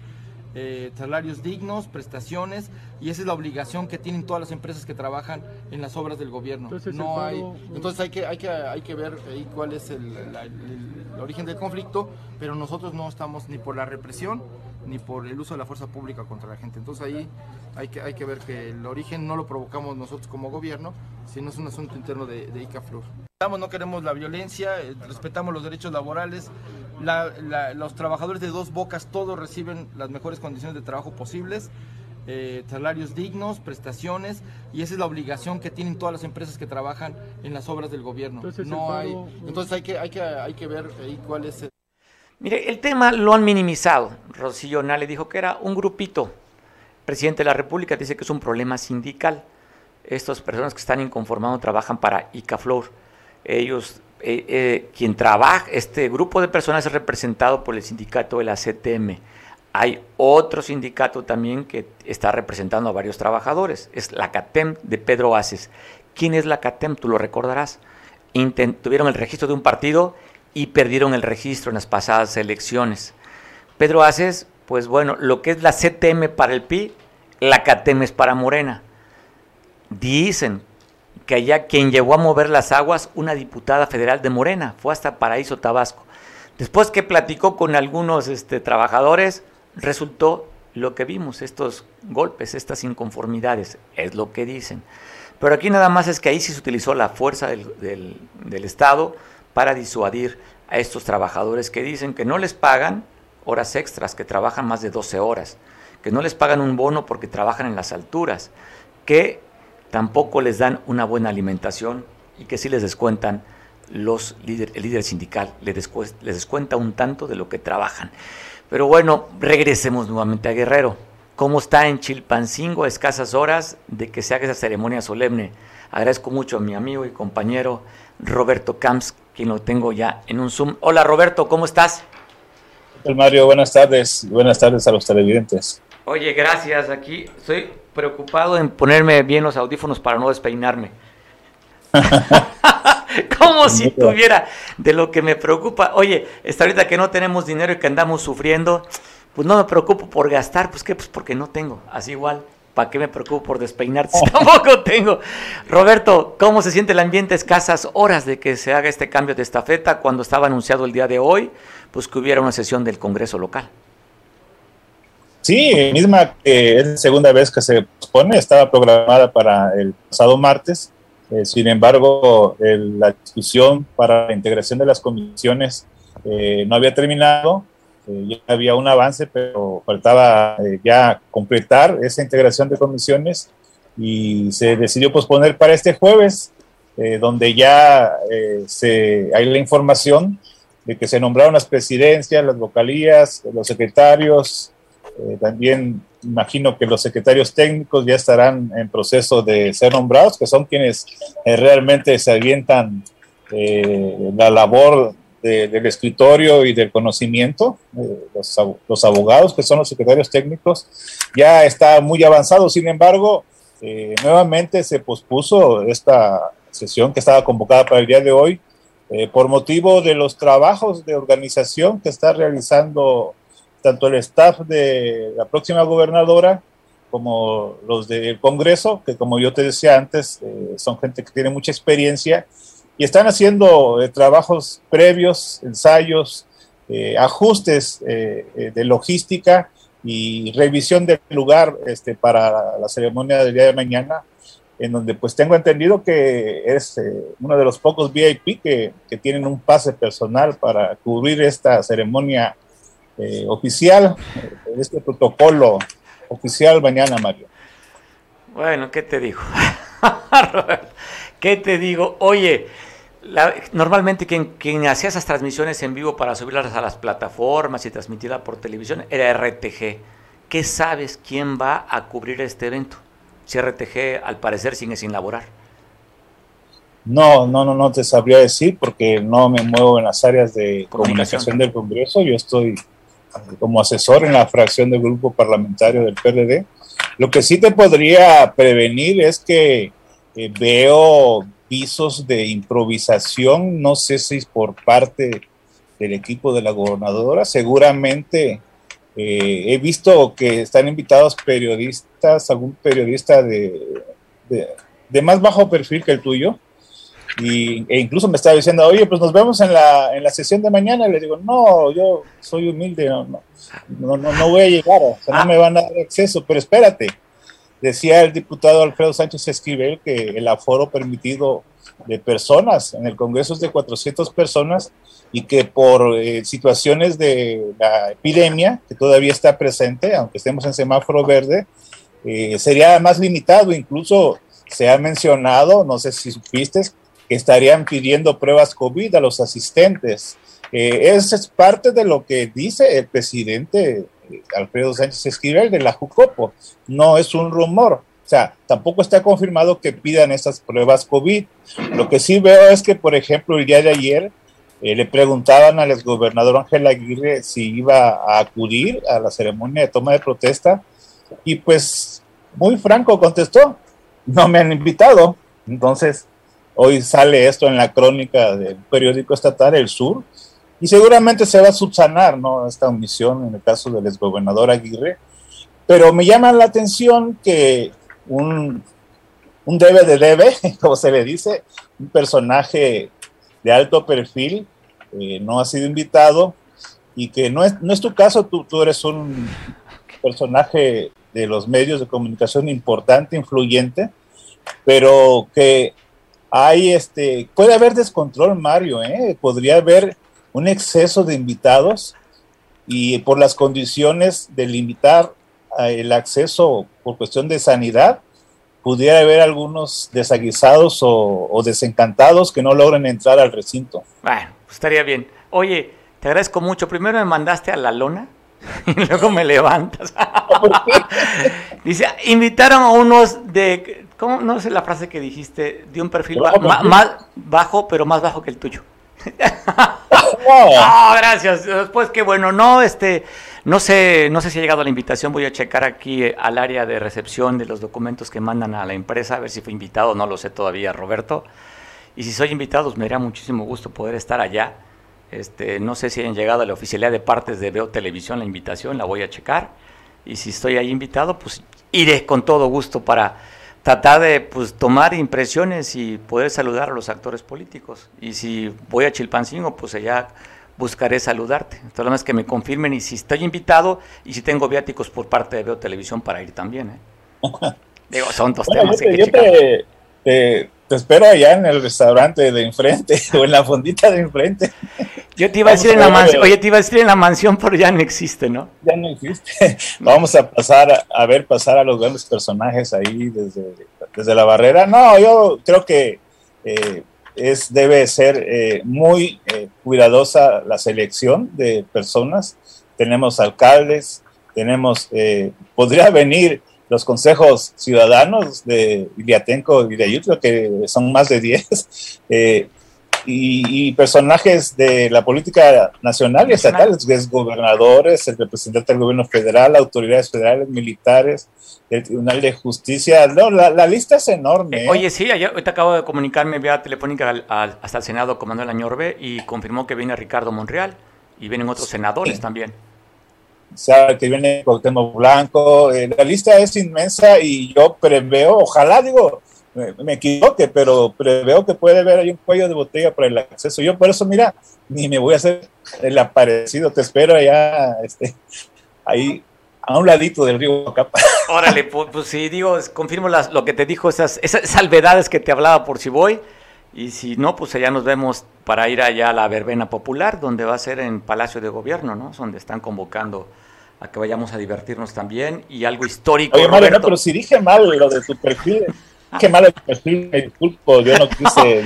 Eh, salarios dignos, prestaciones, y esa es la obligación que tienen todas las empresas que trabajan en las obras del gobierno. Entonces, no hay, entonces hay que, hay que, hay que ver ahí cuál es el, el, origen del conflicto, pero nosotros no estamos ni por la represión ni por el uso de la fuerza pública contra la gente. Entonces ahí hay que, hay que ver que el origen no lo provocamos nosotros como gobierno, sino es un asunto interno de, de ICAFLUR. No queremos la violencia, eh, respetamos los derechos laborales, los trabajadores de dos bocas todos reciben las mejores condiciones de trabajo posibles. Eh, salarios dignos, prestaciones, y esa es la obligación que tienen todas las empresas que trabajan en las obras del gobierno. Entonces, no hay, entonces hay que, hay que, hay que ver ahí cuál es el... Mire, el tema lo han minimizado. Rocío Nale dijo que era un grupito. presidente de la República dice que es un problema sindical. Estas personas que están inconformados trabajan para ICAFLOR. Ellos, eh, eh, quien trabaja, este grupo de personas es representado por el sindicato de la CTM. Hay otro sindicato también que está representando a varios trabajadores. Es la CATEM de Pedro Aces. ¿Quién es la CATEM? Tú lo recordarás. tuvieron el registro de un partido y perdieron el registro en las pasadas elecciones. Pedro Aces, pues bueno, lo que es la CTM para el PI, la CATEM es para Morena. Dicen que allá quien llegó a mover las aguas, una diputada federal de Morena, fue hasta Paraíso, Tabasco. Después que platicó con algunos este, trabajadores, resultó lo que vimos, estos golpes, estas inconformidades, es lo que dicen. Pero aquí nada más es que ahí sí se utilizó la fuerza del, del Estado para disuadir a estos trabajadores que dicen que no les pagan horas extras, que trabajan más de 12 horas, que no les pagan un bono porque trabajan en las alturas, que tampoco les dan una buena alimentación y que sí les descuentan los líder, el líder sindical, les les descuenta un tanto de lo que trabajan. Pero bueno, regresemos nuevamente a Guerrero. ¿Cómo está en Chilpancingo a escasas horas de que se haga esa ceremonia solemne? Agradezco mucho a mi amigo y compañero Roberto Camps, quien lo tengo ya en un Zoom. Hola Roberto, ¿cómo estás? Mario, buenas tardes. Buenas tardes a los televidentes. Oye, gracias. Aquí estoy preocupado en ponerme bien los audífonos para no despeinarme. Como si tuviera de lo que me preocupa. Oye, está ahorita que no tenemos dinero y que andamos sufriendo, pues no me preocupo por gastar, pues qué, pues porque no tengo. Así igual, ¿para qué me preocupo por despeinar si tampoco tengo? Roberto, ¿cómo se siente el ambiente? Escasas horas de que se haga este cambio de estafeta cuando estaba anunciado el día de hoy, pues que hubiera una sesión del Congreso local. Sí, misma que es la segunda vez que se pone, estaba programada para el pasado martes. Eh, sin embargo, la discusión para la integración de las comisiones eh, no había terminado. Eh, ya había un avance, pero faltaba ya completar esa integración de comisiones y se decidió posponer para este jueves, donde ya se, hay la información de que se nombraron las presidencias, las vocalías, los secretarios, eh, también imagino que los secretarios técnicos ya estarán en proceso de ser nombrados, que son quienes eh, realmente se avientan eh, la labor del escritorio y del conocimiento. Los, los, abogados, que son los secretarios técnicos, ya está muy avanzado. Sin embargo, nuevamente se pospuso esta sesión que estaba convocada para el día de hoy por motivo de los trabajos de organización que está realizando tanto el staff de la próxima gobernadora como los del Congreso, que como yo te decía antes, eh, son gente que tiene mucha experiencia y están haciendo eh, trabajos previos, ensayos, eh, ajustes de logística y revisión del lugar este, para la ceremonia del día de mañana, en donde pues tengo entendido que es uno de los pocos VIP que, que tienen un pase personal para cubrir esta ceremonia eh, oficial, este protocolo oficial mañana, Mario. Bueno, ¿qué te digo? ¿Qué te digo? Oye, normalmente quien, quien, hacía esas transmisiones en vivo para subirlas a las plataformas y transmitirla por televisión era RTG. ¿Qué sabes quién va a cubrir este evento? Si RTG al parecer sigue sin laborar. No, no, no, no te sabría decir porque no me muevo en las áreas de comunicación del Congreso. Yo estoy como asesor en la fracción del grupo parlamentario del PRD. Lo que sí te podría prevenir es que eh, veo visos de improvisación, no sé si es por parte del equipo de la gobernadora, seguramente eh, he visto que están invitados periodistas, algún periodista de, de más bajo perfil que el tuyo, y, e incluso me estaba diciendo, oye, pues nos vemos en la, en la sesión de mañana. Y le digo, no, yo soy humilde, no, no, no, no voy a llegar, o sea, no me van a dar acceso, pero espérate. Decía el diputado Alfredo Sánchez Esquivel que el aforo permitido de personas en el Congreso es de 400 personas y que por eh, situaciones de la epidemia, que todavía está presente, aunque estemos en semáforo verde, eh, sería más limitado. Incluso se ha mencionado, no sé si supiste, estarían pidiendo pruebas COVID a los asistentes. Eh, es parte de lo que dice el presidente Alfredo Sánchez Esquivel de la Jucopo. No es un rumor. O sea, tampoco está confirmado que pidan estas pruebas COVID. Lo que sí veo es que, por ejemplo, el día de ayer eh, le preguntaban al exgobernador Ángel Aguirre si iba a acudir a la ceremonia de toma de protesta y pues muy franco contestó, no me han invitado. Entonces, hoy sale esto en la crónica del periódico estatal El Sur y seguramente se va a subsanar ¿no? esta omisión en el caso del exgobernador Aguirre. Pero me llama la atención que un, un debe de debe, como se le dice, un personaje de alto perfil, eh, no ha sido invitado y que no es, no es tu caso, tú, tú eres un personaje de los medios de comunicación importante, influyente, pero que hay este, puede haber descontrol, Mario, ¿eh? podría haber un exceso de invitados y por las condiciones de limitar eh, el acceso por cuestión de sanidad, pudiera haber algunos desaguisados o, desencantados que no logren entrar al recinto. Bueno, pues estaría bien. Oye, te agradezco mucho. Primero me mandaste a la lona y luego me levantas. Dice, invitaron a unos de, ¿cómo? No sé la frase que dijiste, de un perfil más bajo, pero más bajo que el tuyo. No, gracias. Pues qué bueno, no, este, no sé, no sé si ha llegado la invitación. Voy a checar aquí eh, al área de recepción de los documentos que mandan a la empresa, a ver si fue invitado. No lo sé todavía, Roberto. Y si soy invitado, pues me daría muchísimo gusto poder estar allá. Este, no sé si han llegado a la oficialidad de partes de Veo Televisión la invitación, la voy a checar. Y si estoy ahí invitado, pues iré con todo gusto para tratar de pues, tomar impresiones y poder saludar a los actores políticos. Y si voy a Chilpancingo, pues allá buscaré saludarte. Todo lo más que me confirmen y si estoy invitado y si tengo viáticos por parte de Veo Televisión para ir también. ¿eh? Digo, son dos temas. Yo, te, te, te, espero allá en el restaurante de enfrente o en la fondita de enfrente. Yo te iba a decir en la mansión, oye, te iba a decir en la mansión, pero ya no existe, ¿no? Ya no existe. Vamos a pasar a, ver pasar a los grandes personajes ahí desde, desde la barrera. No, yo creo que eh, es, debe ser eh, muy eh, cuidadosa la selección de personas. Tenemos alcaldes, tenemos, podría venir los consejos ciudadanos de Iliatenco y de Ayutla, que son más de 10, y, personajes de la política nacional y estatal, gobernadores, el representante del gobierno federal, autoridades federales, militares, el Tribunal de Justicia. No, la, lista es enorme. ¿eh? Oye, sí, ayer, te acabo de comunicarme vía telefónica hasta el Senado con Manuel Añorbe y confirmó que viene Ricardo Monreal y vienen otros senadores también. Sea, que viene Cuauhtémoc Blanco. Eh, la lista es inmensa y yo preveo, ojalá, digo, me, equivoque, pero preveo que puede haber ahí un cuello de botella para el acceso. Yo por eso, mira, ni me voy a hacer el aparecido, te espero allá, este, ahí a un ladito del río Capa. Órale, pues, pues sí, digo, confirmo las, lo que te dijo, esas, esas salvedades que te hablaba por si voy, y si no, pues allá nos vemos para ir allá a la verbena popular, donde va a ser en Palacio de Gobierno, ¿no? Donde están convocando a que vayamos a divertirnos también, y algo histórico. Oye, Mario, pero si dije mal lo de tu perfil, Qué malo el perfil, me disculpo, yo no quise.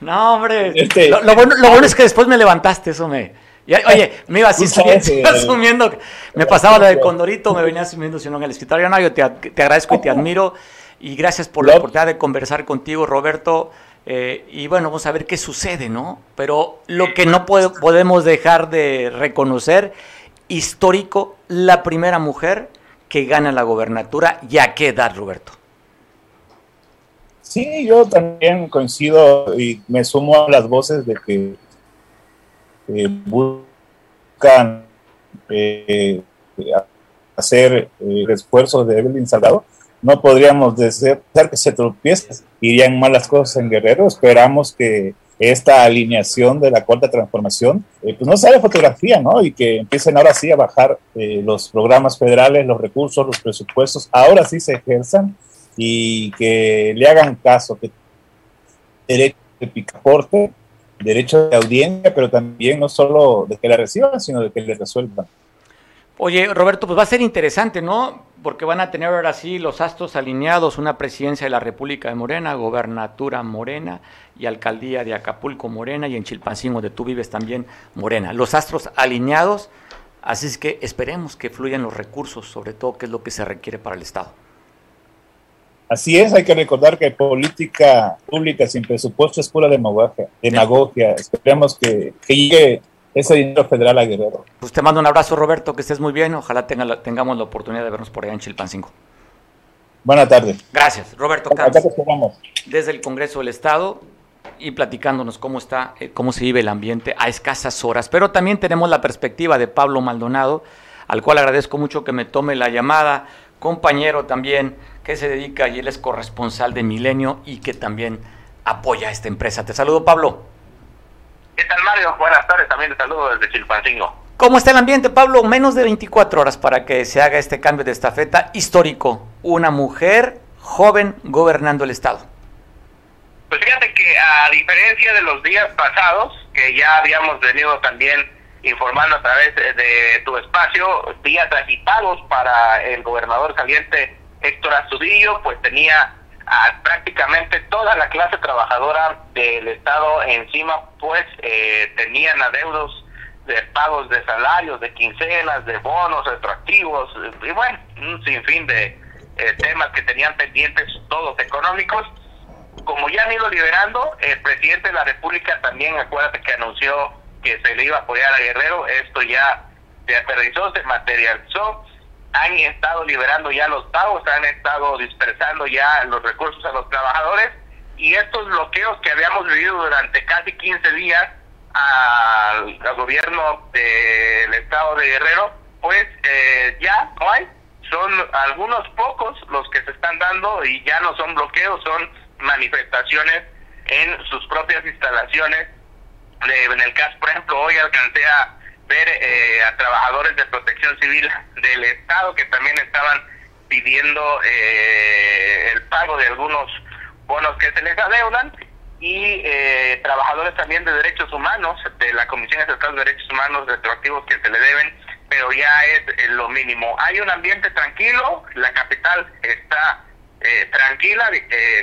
no, hombre. Este, lo, bueno, lo, bueno, es que después me levantaste, eso me. oye, me iba así asumiendo. Me pasaba lo de Condorito, me venía asumiendo si no en el escritorio. No, yo te, te agradezco y te admiro. Y gracias por la oportunidad de conversar contigo, Roberto. Eh, y bueno, vamos a ver qué sucede, ¿no? Pero lo que no podemos dejar de reconocer, histórico, la primera mujer que gana la gobernatura. ¿Y a qué edad, Roberto? Sí, yo también coincido y me sumo a las voces de que buscan eh, hacer eh, esfuerzos de Evelyn Salgado. No podríamos decir que se tropiece, irían malas cosas en Guerrero. Esperamos que esta alineación de la cuarta transformación, eh, pues no sea de fotografía, ¿no? Y que empiecen ahora sí a bajar eh, los programas federales, los recursos, los presupuestos, ahora sí se ejerzan y que le hagan caso, que derecho de picaporte, derecho de audiencia, pero también no solo de que la reciban, sino de que le resuelvan. Oye, Roberto, pues va a ser interesante, ¿no? Porque van a tener ahora sí los astros alineados, una presidencia de la República de Morena, gobernatura Morena y alcaldía de Acapulco Morena y en Chilpancingo, donde tú vives también Morena. Los astros alineados Así es que esperemos que fluyan los recursos, sobre todo que es lo que se requiere para el Estado. Así es, hay que recordar que política pública sin presupuesto es pura demagogia. demagogia. Esperemos que, llegue ese dinero federal a Guerrero. Pues te mando un abrazo, Roberto, que estés muy bien. Ojalá tenga tengamos la oportunidad de vernos por allá en Chilpancingo. Buenas tardes. Gracias, Roberto Carlos. Desde el Congreso del Estado y platicándonos cómo está, eh, cómo se vive el ambiente a escasas horas. Pero también tenemos la perspectiva de Pablo Maldonado, al cual agradezco mucho que me tome la llamada, compañero también que se dedica y él es corresponsal de Milenio y que también apoya a esta empresa. Te saludo, Pablo. ¿Qué tal, Mario? Buenas tardes, también te saludo desde Chilpancingo. ¿Cómo está el ambiente, Pablo? Menos de 24 horas para que se haga este cambio de estafeta histórico. Una mujer joven gobernando el Estado. Pues fíjate que a diferencia de los días pasados, que ya habíamos venido también informando a través de, tu espacio, días agitados para el gobernador saliente Héctor Astudillo, pues tenía a prácticamente toda la clase trabajadora del Estado encima, pues eh, tenían adeudos de pagos de salarios, de quincenas, de bonos retroactivos, y bueno, un sinfín de eh, temas que tenían pendientes, todos económicos. Como ya han ido liberando, el presidente de la República también, acuérdate que anunció que se le iba a apoyar a Guerrero, esto ya se aterrizó, se materializó, han estado liberando ya los pagos, han estado dispersando ya los recursos a los trabajadores y estos bloqueos que habíamos vivido durante casi 15 días al, gobierno del estado de Guerrero, pues eh, ya no hay, son algunos pocos los que se están dando y ya no son bloqueos, son manifestaciones en sus propias instalaciones. en el caso, por ejemplo, hoy alcancé a eh, a trabajadores de protección civil del Estado que también estaban pidiendo eh, el pago de algunos bonos que se les adeudan y eh, trabajadores también de derechos humanos de la Comisión Estatal de Derechos Humanos retroactivos que se le deben, pero ya es lo mínimo. Hay un ambiente tranquilo, la capital está tranquila,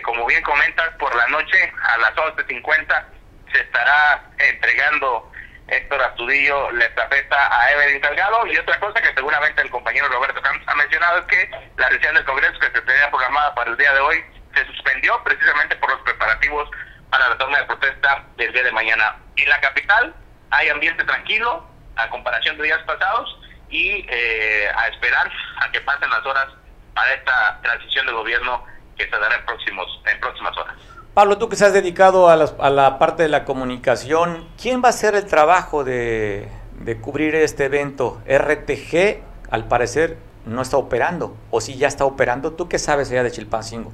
como bien comentas, por la noche a las 11.50 se estará entregando Héctor Astudillo le estafeta a Evelyn Salgado y otra cosa que seguramente el compañero Roberto Campos ha mencionado es que la sesión del Congreso que se tenía programada para el día de hoy se suspendió precisamente por los preparativos para la toma de protesta del día de mañana. En la capital hay ambiente tranquilo a comparación de días pasados y eh, a esperar a que pasen las horas para esta transición de gobierno que se dará en, próximos, en próximas horas. Pablo, tú que se has dedicado a, la parte de la comunicación, ¿quién va a hacer el trabajo de, cubrir este evento? RTG, al parecer, no está operando, o si ya está operando, ¿tú qué sabes allá de Chilpancingo?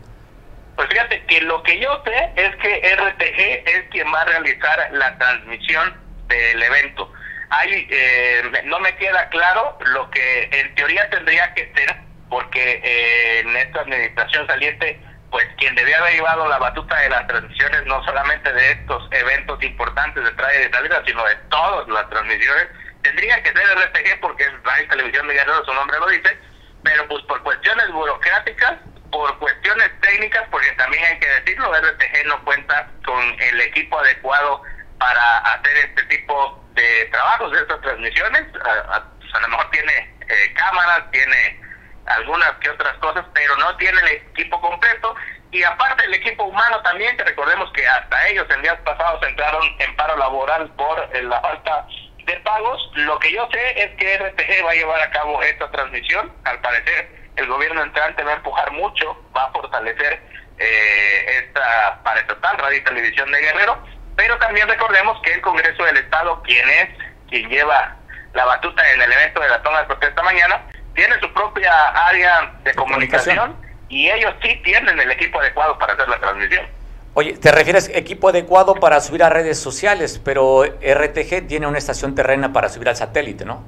Pues fíjate que lo que yo sé es que RTG es quien va a realizar la transmisión del evento. Hay, eh, no me queda claro lo que en teoría tendría que ser, porque eh, en esta administración saliente pues quien debía haber llevado la batuta de las transmisiones, no solamente de estos eventos importantes de traje de salida, sino de todas las transmisiones, tendría que ser RTG porque es Radio Televisión de Guerrero, su nombre lo dice, pero pues por cuestiones burocráticas, por cuestiones técnicas, porque también hay que decirlo, RTG no cuenta con el equipo adecuado para hacer este tipo de trabajos, de estas transmisiones, a, pues, lo mejor tiene eh, cámaras, tiene algunas que otras cosas, pero no tiene el equipo completo. Y aparte el equipo humano también, que recordemos que hasta ellos en días pasados entraron en paro laboral por eh, la falta de pagos. Lo que yo sé es que RTG va a llevar a cabo esta transmisión. Al parecer el gobierno entrante va a empujar mucho, va a fortalecer eh, esta para estatal radio y televisión de Guerrero. Pero también recordemos que el Congreso del Estado, quien es quien lleva la batuta en el evento de la toma de protesta mañana, tiene su propia área de comunicación, y ellos sí tienen el equipo adecuado para hacer la transmisión. Oye, te refieres equipo adecuado para subir a redes sociales, pero RTG tiene una estación terrena para subir al satélite, ¿no?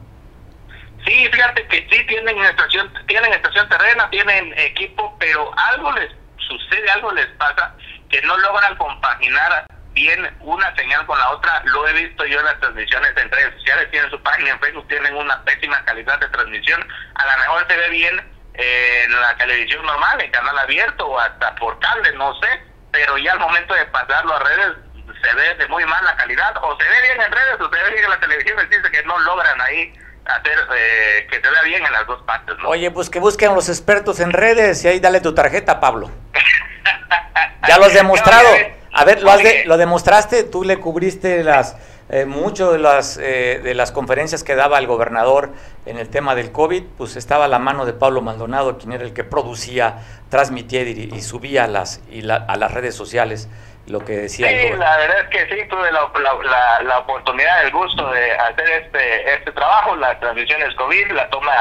Sí, fíjate que sí tienen estación, tienen estación terrena, tienen equipo, pero algo les sucede, algo les pasa que no logran compaginar bien una señal con la otra. Lo he visto yo en las transmisiones en redes sociales, tienen su página en Facebook, tienen una pésima calidad de transmisión. A lo mejor se ve bien eh, en la televisión normal, en canal abierto o hasta por cable, no sé, pero ya al momento de pasarlo a redes se ve de muy mala calidad, o se ve bien en redes o se ve bien en la televisión, dice que no logran ahí hacer eh, que se vea bien en las dos partes. ¿no? Oye, pues que busquen los expertos en redes y ahí dale tu tarjeta, Pablo. ya lo has demostrado. A ver, lo, has de- lo demostraste, tú le cubriste las eh, mucho de las eh, de las conferencias que daba el gobernador en el tema del COVID, pues estaba a la mano de Pablo Maldonado, quien era el que producía, transmitía y, y subía a las y la- a las redes sociales lo que decía el Sí, la verdad es que sí, tuve la, la, la, la oportunidad, el gusto de hacer este este trabajo, las transmisiones COVID, la toma,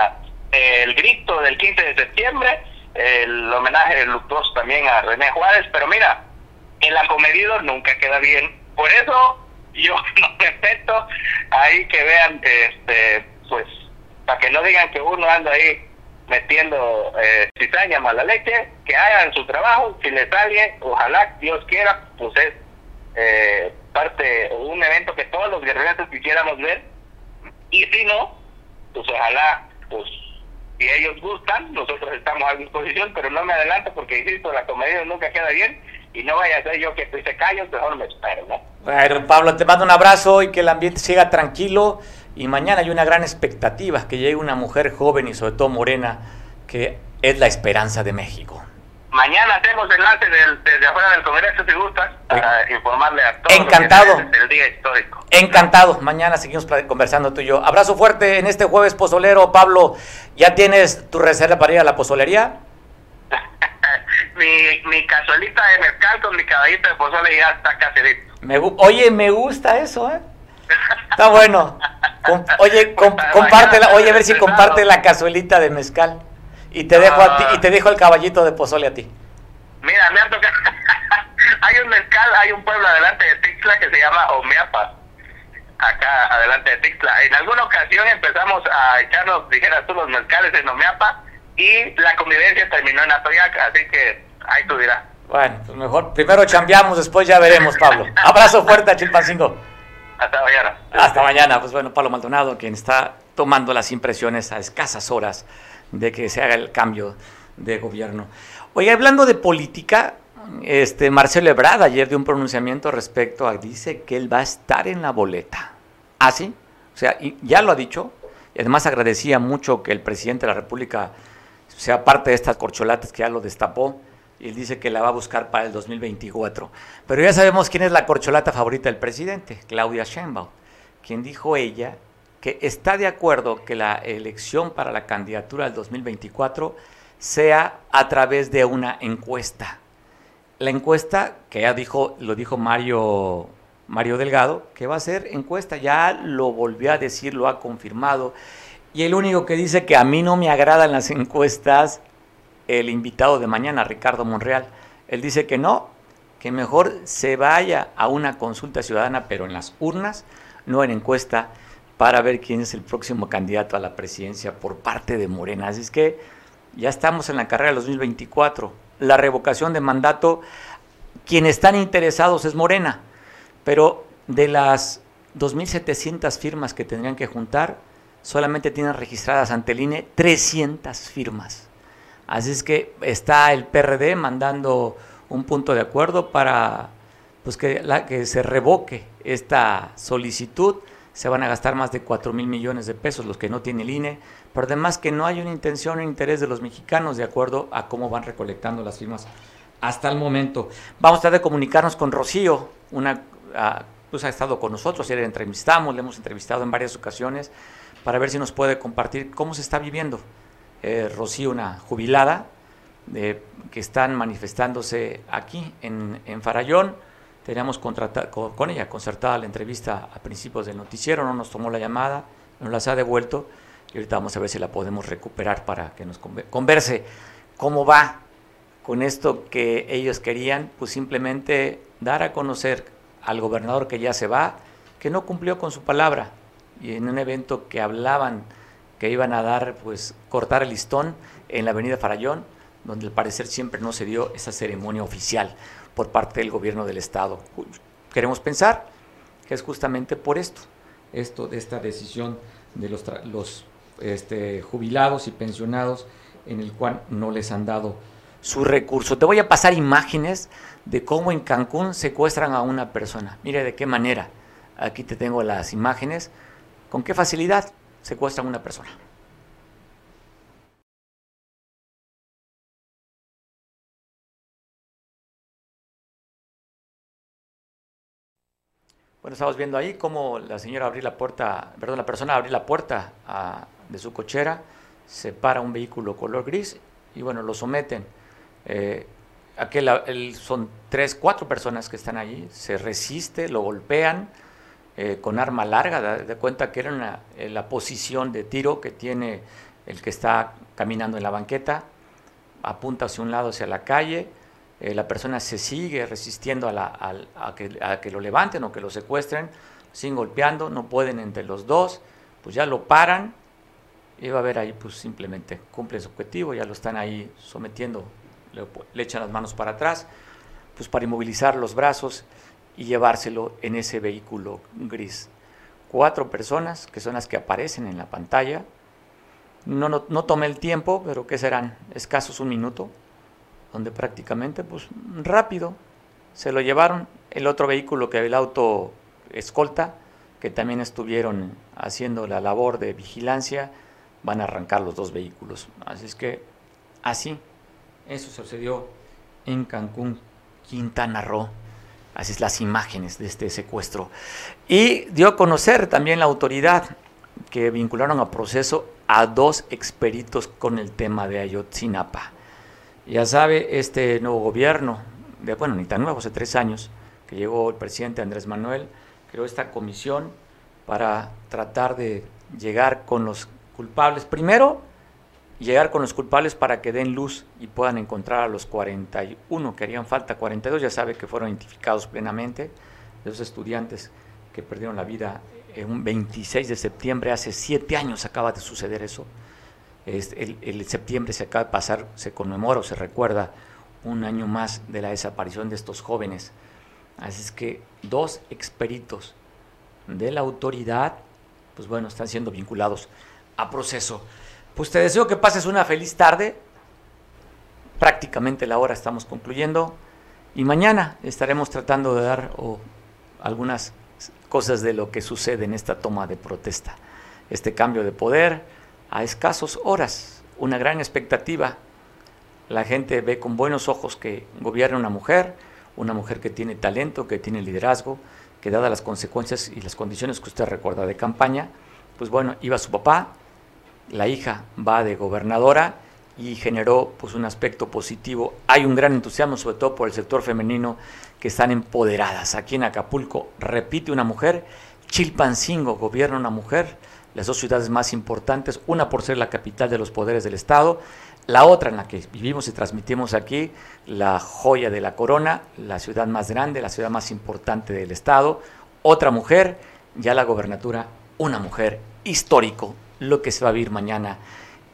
eh, el grito del 15 de septiembre, el homenaje luctuoso también a René Juárez, pero mira, el acomedido nunca queda bien. Por eso yo no me meto ahí que vean, este pues, para que no digan que uno anda ahí metiendo eh, cizaña, mala leche, que hagan su trabajo, si les sale, ojalá Dios quiera, pues es eh, parte, un evento que todos los guerreros quisiéramos ver, y si no, pues ojalá, pues si ellos gustan, nosotros estamos a disposición, pero no me adelanto porque, insisto, la comedia nunca queda bien, y no vaya a ser yo que estoy se callo, mejor me espero, ¿no? Bueno, Pablo, te mando un abrazo y que el ambiente siga tranquilo. Y mañana hay una gran expectativa, que llegue una mujer joven y sobre todo morena, que es la esperanza de México. Mañana hacemos enlace del, desde afuera del Congreso, si gustas, para informarle a todos Encantado. del día histórico. Encantado. Mañana seguimos conversando tú y yo. Abrazo fuerte en este jueves pozolero, Pablo. ¿Ya tienes tu reserva para ir a la pozolería? Mi, mi cazuelita de mezcal con mi caballito de pozole ya está casi listo. Me Oye, me gusta eso, ¿eh? Está bueno. Com- oye, com- compártela. Oye, a ver si comparte la cazuelita de mezcal. Y te dejo a ti, y te dejo el caballito de pozole a ti. Mira, me ha tocado. hay un mezcal, hay un pueblo adelante de Tixla que se llama Omeapa. Acá adelante de Tixla. En alguna ocasión empezamos a echarnos, dijeras tú, los mezcales en Omeapa y la convivencia terminó en Atoyac, así que ahí tú dirás. Bueno, pues mejor. Primero chambeamos, después ya veremos, Pablo. Abrazo fuerte a Chilpancingo. Hasta mañana. Hasta mañana. Pues bueno, Pablo Maldonado, quien está tomando las impresiones a escasas horas de que se haga el cambio de gobierno. Oye, hablando de política, este Marcelo Ebrard ayer dio un pronunciamiento respecto a, dice que él va a estar en la boleta. ¿Ah, sí? O sea, y ya lo ha dicho. Y además agradecía mucho que el presidente de la República sea parte de estas corcholatas que ya lo destapó. Y él dice que la va a buscar para el 2024. Pero ya sabemos quién es la corcholata favorita del presidente, Claudia Sheinbaum, quien dijo ella que está de acuerdo que la elección para la candidatura del 2024 sea a través de una encuesta. La encuesta, que ya dijo, lo dijo Mario, Mario Delgado, que va a ser encuesta, ya lo volvió a decir, lo ha confirmado. Y el único que dice que a mí no me agradan las encuestas, el invitado de mañana, Ricardo Monreal. Él dice que no, que mejor se vaya a una consulta ciudadana, pero en las urnas, no en encuesta, para ver quién es el próximo candidato a la presidencia por parte de Morena. Así es que ya estamos en la carrera del 2024. La revocación de mandato, quienes están interesados es Morena, pero de las 2.700 firmas que tendrían que juntar, solamente tienen registradas ante el INE 300 firmas. Así es que está el PRD mandando un punto de acuerdo para pues que, la, que se revoque esta solicitud. Se van a gastar más de 4 mil millones de pesos los que no tiene el INE, pero además que no hay una intención o interés de los mexicanos de acuerdo a cómo van recolectando las firmas hasta el momento. Vamos a tratar de comunicarnos con Rocío, una, uh, pues ha estado con nosotros, ayer le entrevistamos, le hemos entrevistado en varias ocasiones para ver si nos puede compartir cómo se está viviendo eh, Rocío, una jubilada, eh, que están manifestándose aquí en, Farallón. Teníamos con, con, ella concertada la entrevista a principios del noticiero, no nos tomó la llamada, nos las ha devuelto y ahorita vamos a ver si la podemos recuperar para que nos converse cómo va con esto que ellos querían, pues simplemente dar a conocer al gobernador que ya se va, que no cumplió con su palabra y en un evento que hablaban que iban a dar, pues, cortar el listón en la avenida Farallón, donde al parecer siempre no se dio esa ceremonia oficial por parte del gobierno del Estado. Queremos pensar que es justamente por esto, esto de esta decisión de los, los este, jubilados y pensionados en el cual no les han dado su recurso. Te voy a pasar imágenes de cómo en Cancún secuestran a una persona. Mire de qué manera. Aquí te tengo las imágenes. ¿Con qué facilidad? secuestran a una persona. Bueno, estamos viendo ahí cómo la señora abrió la puerta, perdón, la persona abrió la puerta a, de su cochera, se para un vehículo color gris y bueno, lo someten. Eh, aquel, el, son tres, cuatro personas que están allí, se resiste, lo golpean eh, con arma larga, de, de, cuenta que era una, eh, la posición de tiro que tiene el que está caminando en la banqueta, apunta hacia un lado, hacia la calle, eh, la persona se sigue resistiendo a, la, a, a, que, a, que, lo levanten o que lo secuestren, siguen golpeando, no pueden entre los dos, pues ya lo paran y va a ver ahí pues simplemente cumple su objetivo, ya lo están ahí sometiendo, le, echan las manos para atrás, pues para inmovilizar los brazos y llevárselo en ese vehículo gris. Cuatro personas que son las que aparecen en la pantalla, no, no, no tomé el tiempo, pero ¿qué serán? Escasos un minuto, donde prácticamente, pues rápido, se lo llevaron. El otro vehículo que el auto escolta, que también estuvieron haciendo la labor de vigilancia, van a arrancar los dos vehículos. Así es que, así, eso sucedió en Cancún, Quintana Roo. Así es las imágenes de este secuestro. Y dio a conocer también la autoridad que vincularon a proceso a dos experitos con el tema de Ayotzinapa. Ya sabe, este nuevo gobierno, de, bueno, ni tan nuevo, hace tres años, que llegó el presidente Andrés Manuel, creó esta comisión para tratar de llegar con los culpables. Primero, llegar con los culpables para que den luz y puedan encontrar a los 41, que harían falta 42, ya sabe que fueron identificados plenamente, de esos estudiantes que perdieron la vida en un 26 de septiembre, hace siete años acaba de suceder eso el, el, septiembre se acaba de pasar, se conmemora o se recuerda un año más de la desaparición de estos jóvenes. Así es que dos experitos de la autoridad, pues bueno, están siendo vinculados a proceso. Pues te deseo que pases una feliz tarde. Prácticamente la hora estamos concluyendo. Y mañana estaremos tratando de dar algunas cosas de lo que sucede en esta toma de protesta. Este cambio de poder, a escasos horas, una gran expectativa. La gente ve con buenos ojos que gobierna una mujer, una mujer que tiene talento, que tiene liderazgo, que dadas las consecuencias y las condiciones que usted recuerda de campaña, pues bueno, iba su papá, la hija va de gobernadora y generó pues un aspecto positivo. Hay un gran entusiasmo, sobre todo por el sector femenino, que están empoderadas. Aquí en Acapulco, repite una mujer, Chilpancingo gobierna una mujer, las dos ciudades más importantes, una por ser la capital de los poderes del Estado, la otra en la que vivimos y transmitimos aquí, la joya de la corona, la ciudad más grande, la ciudad más importante del Estado, otra mujer, ya la gobernatura, una mujer histórico, lo que se va a vivir mañana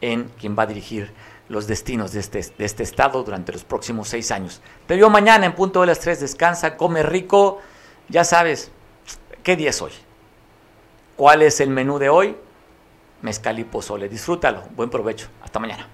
en quien va a dirigir los destinos de este, de este Estado durante los próximos seis años. Te veo mañana en punto de las tres, descansa, come rico, ya sabes, ¿qué día es hoy? ¿Cuál es el menú de hoy? Mezcal y pozole. Disfrútalo. Buen provecho. Hasta mañana.